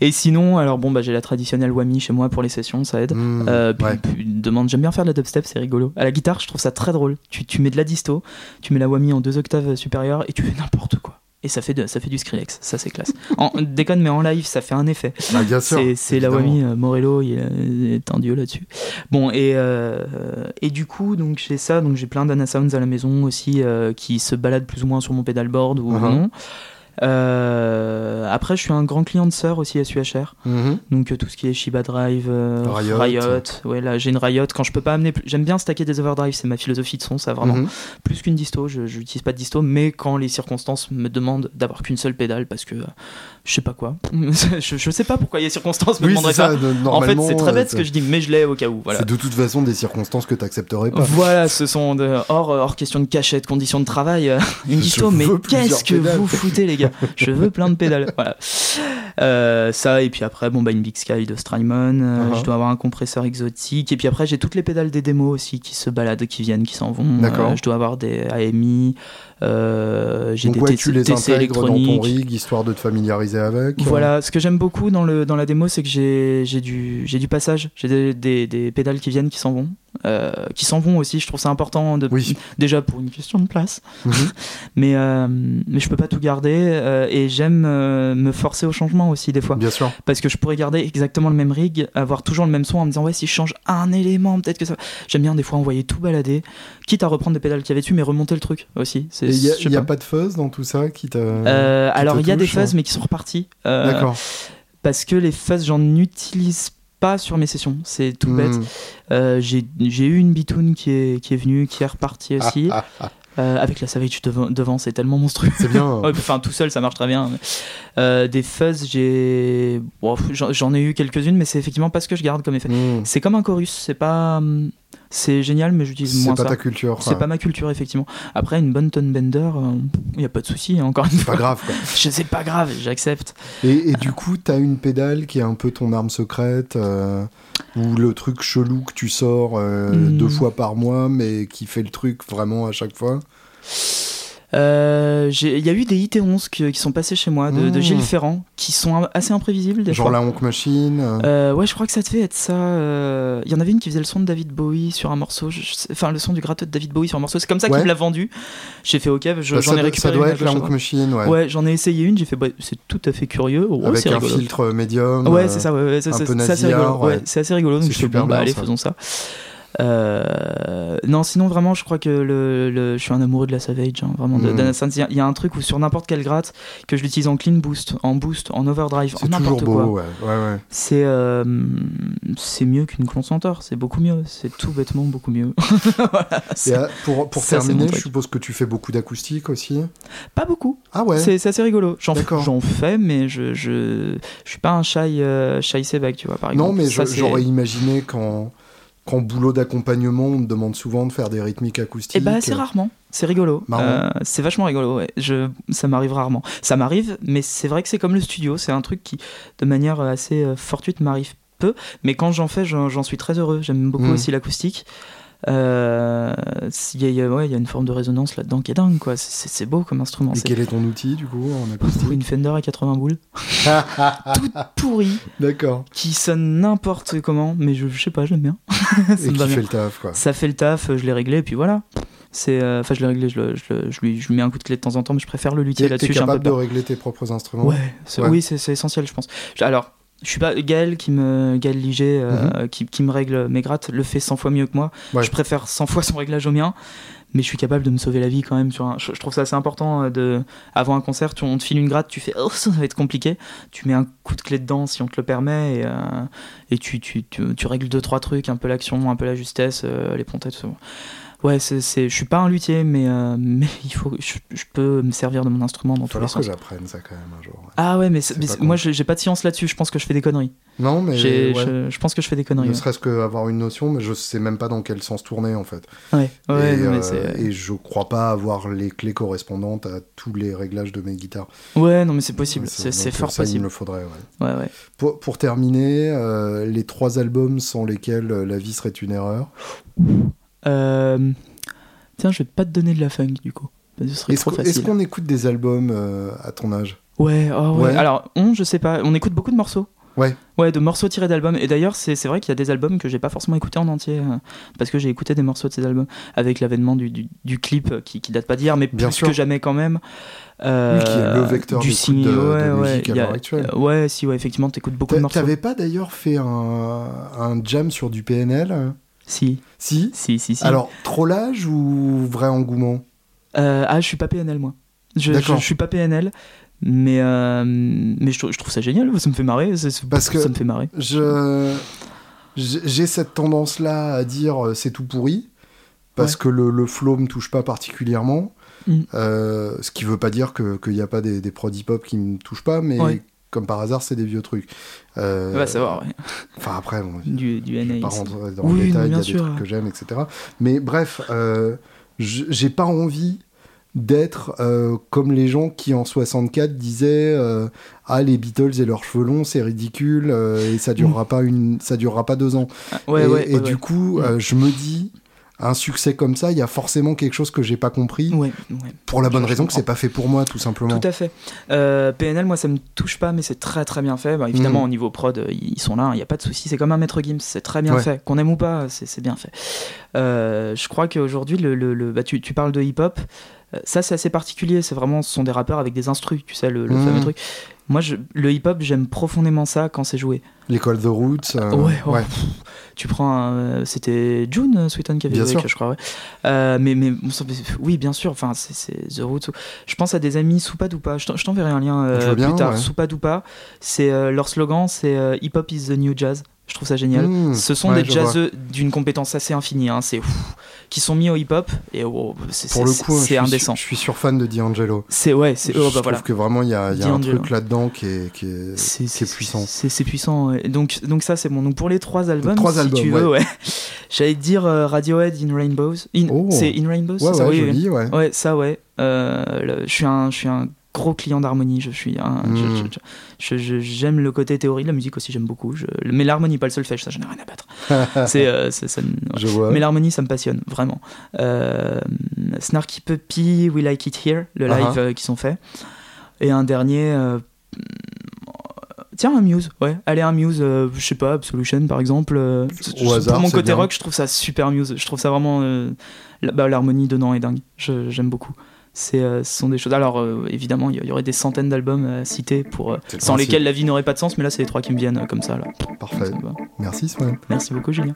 Et sinon, alors bon, bah, j'ai la traditionnelle Wami chez moi pour les sessions, ça aide. Hmm, Euh, puis, ouais. puis, demande, j'aime bien faire de la dubstep, c'est rigolo. À la guitare, je trouve ça très drôle. Tu, tu mets de la disto, tu mets la Wami en deux octaves supérieures et tu fais n'importe quoi. Et ça fait, de, ça fait du Skrillex, ça c'est classe. En, déconne, mais en live, ça fait un effet. Bien sûr. C'est, la. Wami, euh, Morello, il est, il est un dieu là-dessus. Bon, et, euh, et du coup, donc j'ai ça, donc j'ai plein d'Anna Sounds à la maison aussi euh, qui se baladent plus ou moins sur mon pedalboard ou Mhm. non. Euh, après, je suis un grand client de Sœur aussi SUHR. Mhm. Donc euh, tout ce qui est Shiba Drive, euh, Riot. ouais là j'ai une Riot quand je peux pas amener, plus- j'aime bien stacker des overdrive, c'est ma philosophie de son, ça vraiment. Mhm. Plus qu'une disto, je n'utilise pas de disto, mais quand les circonstances me demandent d'avoir qu'une seule pédale parce que je sais pas quoi, je, je sais pas pourquoi les circonstances me Oui, ça. de- En fait c'est très bête euh, ce que je dis, mais je l'ai au cas où. Voilà. C'est de toute façon des circonstances que tu accepterais pas. Voilà, ce sont de, hors, hors question de cachette, conditions de travail, euh, une Je disto, mais qu'est-ce que pédales. vous foutez les gars? Je veux plein de pédales. Voilà. Euh, ça, et puis après, bon, bah, une Big Sky de Strymon, euh, Uh-huh. je dois avoir un compresseur exotique, et puis après, j'ai toutes les pédales des démos aussi qui se baladent, qui viennent, qui s'en vont. D'accord. Euh, je dois avoir des AMI, euh, j'ai Donc des ouais, tu les TC intègres dans ton électroniques. rig histoire de te familiariser avec. Voilà, ce que j'aime beaucoup dans, le, dans la démo, c'est que j'ai j'ai du, j'ai du passage, j'ai des, des, des pédales qui viennent, qui s'en vont, euh, qui s'en vont aussi. Je trouve ça important, de, Oui. déjà pour une question de place, Mhm. mais, euh, mais je peux pas tout garder euh, et j'aime me forcer au changement aussi des fois. Bien sûr. Parce que je pourrais garder exactement le même rig, avoir toujours le même son en me disant ouais si je change un élément peut-être que ça. J'aime bien des fois envoyer tout balader, quitte à reprendre des pédales qu'il y avait dessus mais remonter le truc aussi. Il y a, je sais y a pas. pas de fuzz dans tout ça qui alors il y a des hein mais qui sont reparties. Euh, D'accord. parce que les phases j'en utilise pas sur mes sessions, c'est tout bête. Hmm. Euh, j'ai j'ai eu une bitoune qui est, qui est venue, qui est repartie aussi. Ah, ah, ah. Euh, avec la Savage devant, devant c'est tellement monstrueux. C'est bien. Enfin, tout seul, ça marche très bien. Euh, des fuzz, j'ai. bon, j'en ai eu quelques-unes, mais c'est effectivement pas ce que je garde comme effet. Hmm. C'est comme un chorus, c'est pas. hum, C'est génial, mais j'utilise C'est moins pas ça. ta culture. C'est pas ma culture, effectivement. Après, une bonne tonne bender, il n'y a pas de souci, hein, encore une C'est fois. pas grave. Quoi. Sais pas grave, j'accepte. Et, et du coup, t'as une pédale qui est un peu ton arme secrète, euh, ou le truc chelou que tu sors euh, deux fois par mois, mais qui fait le truc vraiment à chaque fois. Euh, Il y a eu des IT11 qui, qui sont passés chez moi, de, de Mmh. Gilles Ferrand, qui sont assez imprévisibles des Genre fois. la Honk Machine. euh, Euh, ouais, je crois que ça devait être ça. Il y en avait une qui faisait le son de David Bowie sur un morceau. je- je sais- Enfin, le son du gratteux de David Bowie sur un morceau. C'est comme ça Ouais. qu'il me l'a vendu. J'ai fait OK, je- bah, j'en ai récupéré ça doit une être la Honk. Machine, ouais. Ouais, j'en ai essayé une. J'ai fait, bah, c'est tout à fait curieux. Oh, Avec un rigolo. filtre médium. Ouais, c'est ça, ouais, ouais, c'est assez rigolo. Ouais, c'est assez rigolo. Donc je bon, bah, allez, faisons ça. Euh, non, sinon vraiment, je crois que le, le- je suis un amoureux de la Savage, hein, vraiment. Mm. Sands. Il y a- il y, a un truc où sur n'importe quelle gratte que je l'utilise en clean boost, en boost, en overdrive, en n'importe quoi. ouais. ouais, ouais. C'est euh, c'est mieux qu'une concenteur, c'est beaucoup mieux, c'est tout bêtement beaucoup mieux. Voilà, Et c'est- euh, pour, pour ça, terminer, je suppose que tu fais beaucoup d'acoustique aussi. Pas beaucoup, Ah ouais. c'est assez rigolo. J'en fais, mais je, je, je suis pas un shy, euh, shy tu vois, par exemple. Non, mais j'aurais imaginé qu'en qu'en boulot d'accompagnement, on me demande souvent de faire des rythmiques acoustiques. Eh bah, assez rarement. C'est rigolo. Euh, c'est vachement rigolo. Ouais. Je, ça m'arrive rarement. Ça m'arrive, mais c'est vrai que c'est comme le studio. C'est un truc qui, de manière assez euh, fortuite, m'arrive peu. Mais quand j'en fais, j'en suis très heureux. J'aime beaucoup Mm. aussi l'acoustique. Euh, Il y, a- ouais, y une forme de résonance là-dedans qui est dingue. quoi. C'est- beau comme instrument. Et quel est ton outil, du coup, en acoustique une Fender à 80 boules. Toute pourrie, D'accord. qui sonne n'importe comment. Mais je, je sais pas, j'aime bien. Ça Et me qui va bien. fait le taf, quoi. Ça fait le taf, je l'ai réglé, et puis voilà. C'est, euh, enfin, je l'ai réglé, je, le- je le- je lui, je lui mets un coup de clé de temps en temps, mais je préfère le luthier là-dessus. J'ai un peu capable de régler tes propres instruments Ouais, oui, c'est c'est essentiel, je pense. Alors, Je suis pas Gaël qui me Gaël Liger euh, mhm. qui, qui, me règle mes grattes le fait 100 fois mieux que moi. Je préfère 100 fois son réglage au mien, mais je suis capable de me sauver la vie quand même sur un... je, trouve ça assez important euh, de avant un concert, tu, on te file une gratte, tu fais oh ça va être compliqué, tu mets un coup de clé dedans si on te le permet et, euh, et tu, tu, tu, tu, règles deux trois trucs, un peu l'action, un peu la justesse, les pontettes. Ouais, c'est, je suis pas un luthier, mais, euh, mais il faut, je, je, peux me servir de mon instrument dans tous les sens. que j'apprenne ça quand même un jour. Ah ouais, mais, moi j'ai pas de science là-dessus, je pense que je fais des conneries. Non, mais. Je, pense que je fais des conneries. Ne serait-ce qu'avoir une notion, mais je sais même pas dans quel sens tourner en fait. Ouais, et, euh, et je crois pas avoir les clés correspondantes à tous les réglages de mes guitares. Ouais, non, mais c'est possible, c'est, fort ça, possible. Il me le faudrait, ouais. ouais, ouais. Pour, pour terminer, euh, les trois albums sans lesquels la vie serait une erreur. Euh. Tiens, je vais pas te donner de la funk du coup. Est-ce qu'on écoute des albums euh, à ton âge? Ouais, oh ouais, Alors, on, je sais pas. On écoute beaucoup de morceaux. Ouais. Ouais, de morceaux tirés d'albums. Et d'ailleurs, c'est vrai qu'il y a des albums que j'ai pas forcément écoutés en entier. Euh, parce que j'ai écouté des morceaux de ces albums. Avec l'avènement du, du, clip euh, qui, qui, date pas d'hier, mais plus que jamais quand même. Euh, oui, qui est le vecteur du signe de, ouais, de musique à l'heure actuelle. ouais, si, ouais, effectivement, t'écoutes beaucoup de morceaux. T'avais pas d'ailleurs fait un, un, jam sur du PNL si. Si Si, si, si. Alors, trollage ou vrai engouement? Euh, Ah, je suis pas PNL, moi. Je, je, suis pas PNL, mais, euh, mais je, trouve ça génial, ça me fait marrer. Parce que ça me fait marrer. Je, j'ai cette tendance-là à dire euh, c'est tout pourri, parce que le, le flow me touche pas particulièrement. Mm. ce qui veut pas dire qu'il n'y a pas des, des prod hip-hop qui me touchent pas, mais comme par hasard, c'est des vieux trucs. Euh, va savoir, ouais. Enfin, après, du, du je vais pas rentrer dans le détail, il y a des trucs que j'aime, etc. Mais bref, euh, j'ai pas envie d'être euh, comme les gens qui en 64 disaient euh, ah les Beatles et leurs cheveux longs c'est ridicule et ça durera pas une ça durera pas deux ans ah, ouais, et, ouais, et du coup je me dis un succès comme ça, il y a forcément quelque chose que j'ai pas compris. Pour la bonne raison que c'est pas fait pour moi, tout simplement. Tout à fait. Euh, PNL, moi, ça me touche pas, mais c'est très très bien fait. Bah, évidemment, mm. au niveau prod, ils sont là, il n'y a pas de souci. C'est comme un maître Gims, c'est très bien fait. Qu'on aime ou pas, c'est bien fait. Euh, je crois qu'aujourd'hui, le, le, bah, tu, tu, parles de hip-hop. Euh, ça, c'est assez particulier. C'est vraiment, ce sont des rappeurs avec des instrus, tu sais, le, mm. fameux truc. Moi, je, le hip-hop, j'aime profondément ça quand c'est joué. L'école The Roots. Euh, ouais, oh, tu prends. Euh, c'était June euh, Sweeton qui avait joué, je crois. Ouais. mais, mais oui, bien sûr. Enfin, c'est The Roots. Je pense à des amis Soupadoupa. Je t'enverrai un lien plus tard. Ouais. Soupadoupa. C'est leur slogan, c'est Hip Hop is the new jazz. Je trouve ça génial. Mmh, Ce sont des jazzeux d'une compétence assez infinie, hein, c'est qui sont mis au hip-hop et oh, c'est indécent. je suis sur fan de D'Angelo. C'est ouais, c'est. Oh, bah, je trouve que vraiment il y a, y a un truc là-dedans qui est, qui est, est puissant. C'est puissant. Donc donc ça c'est bon. Donc pour les trois albums, trois si albums, tu veux, ouais. J'allais dire euh, Radiohead in Rainbows. Oh. C'est In Rainbows. Ouais, ça, ouais, joli, ouais. Ouais, ça ouais. Euh, je suis un je suis un gros client d'harmonie. Je suis un, hmm. j'aime le côté théorie de la musique aussi, j'aime beaucoup. mais l'harmonie, pas le solfège, ça, j'en ai rien à battre. c'est, euh, Mais l'harmonie, ça me passionne vraiment. Euh, Snarky Puppy, We Like It Here, le live uh-huh. euh, qui sont faits. Et un dernier. Tiens, un Muse, ouais. Allez, un Muse, je sais pas, Absolution par exemple. Au hasard, pour mon côté rock, je trouve ça super Muse. Je trouve ça vraiment. Bah, l'harmonie dedans est dingue. j'aime beaucoup euh, ce sont des choses. Alors euh, évidemment, il y, aurait des centaines d'albums à citer pour euh, sans lesquels la vie n'aurait pas de sens, mais là c'est les trois qui me viennent comme ça là. Parfait. Merci Swan. Merci beaucoup Julien.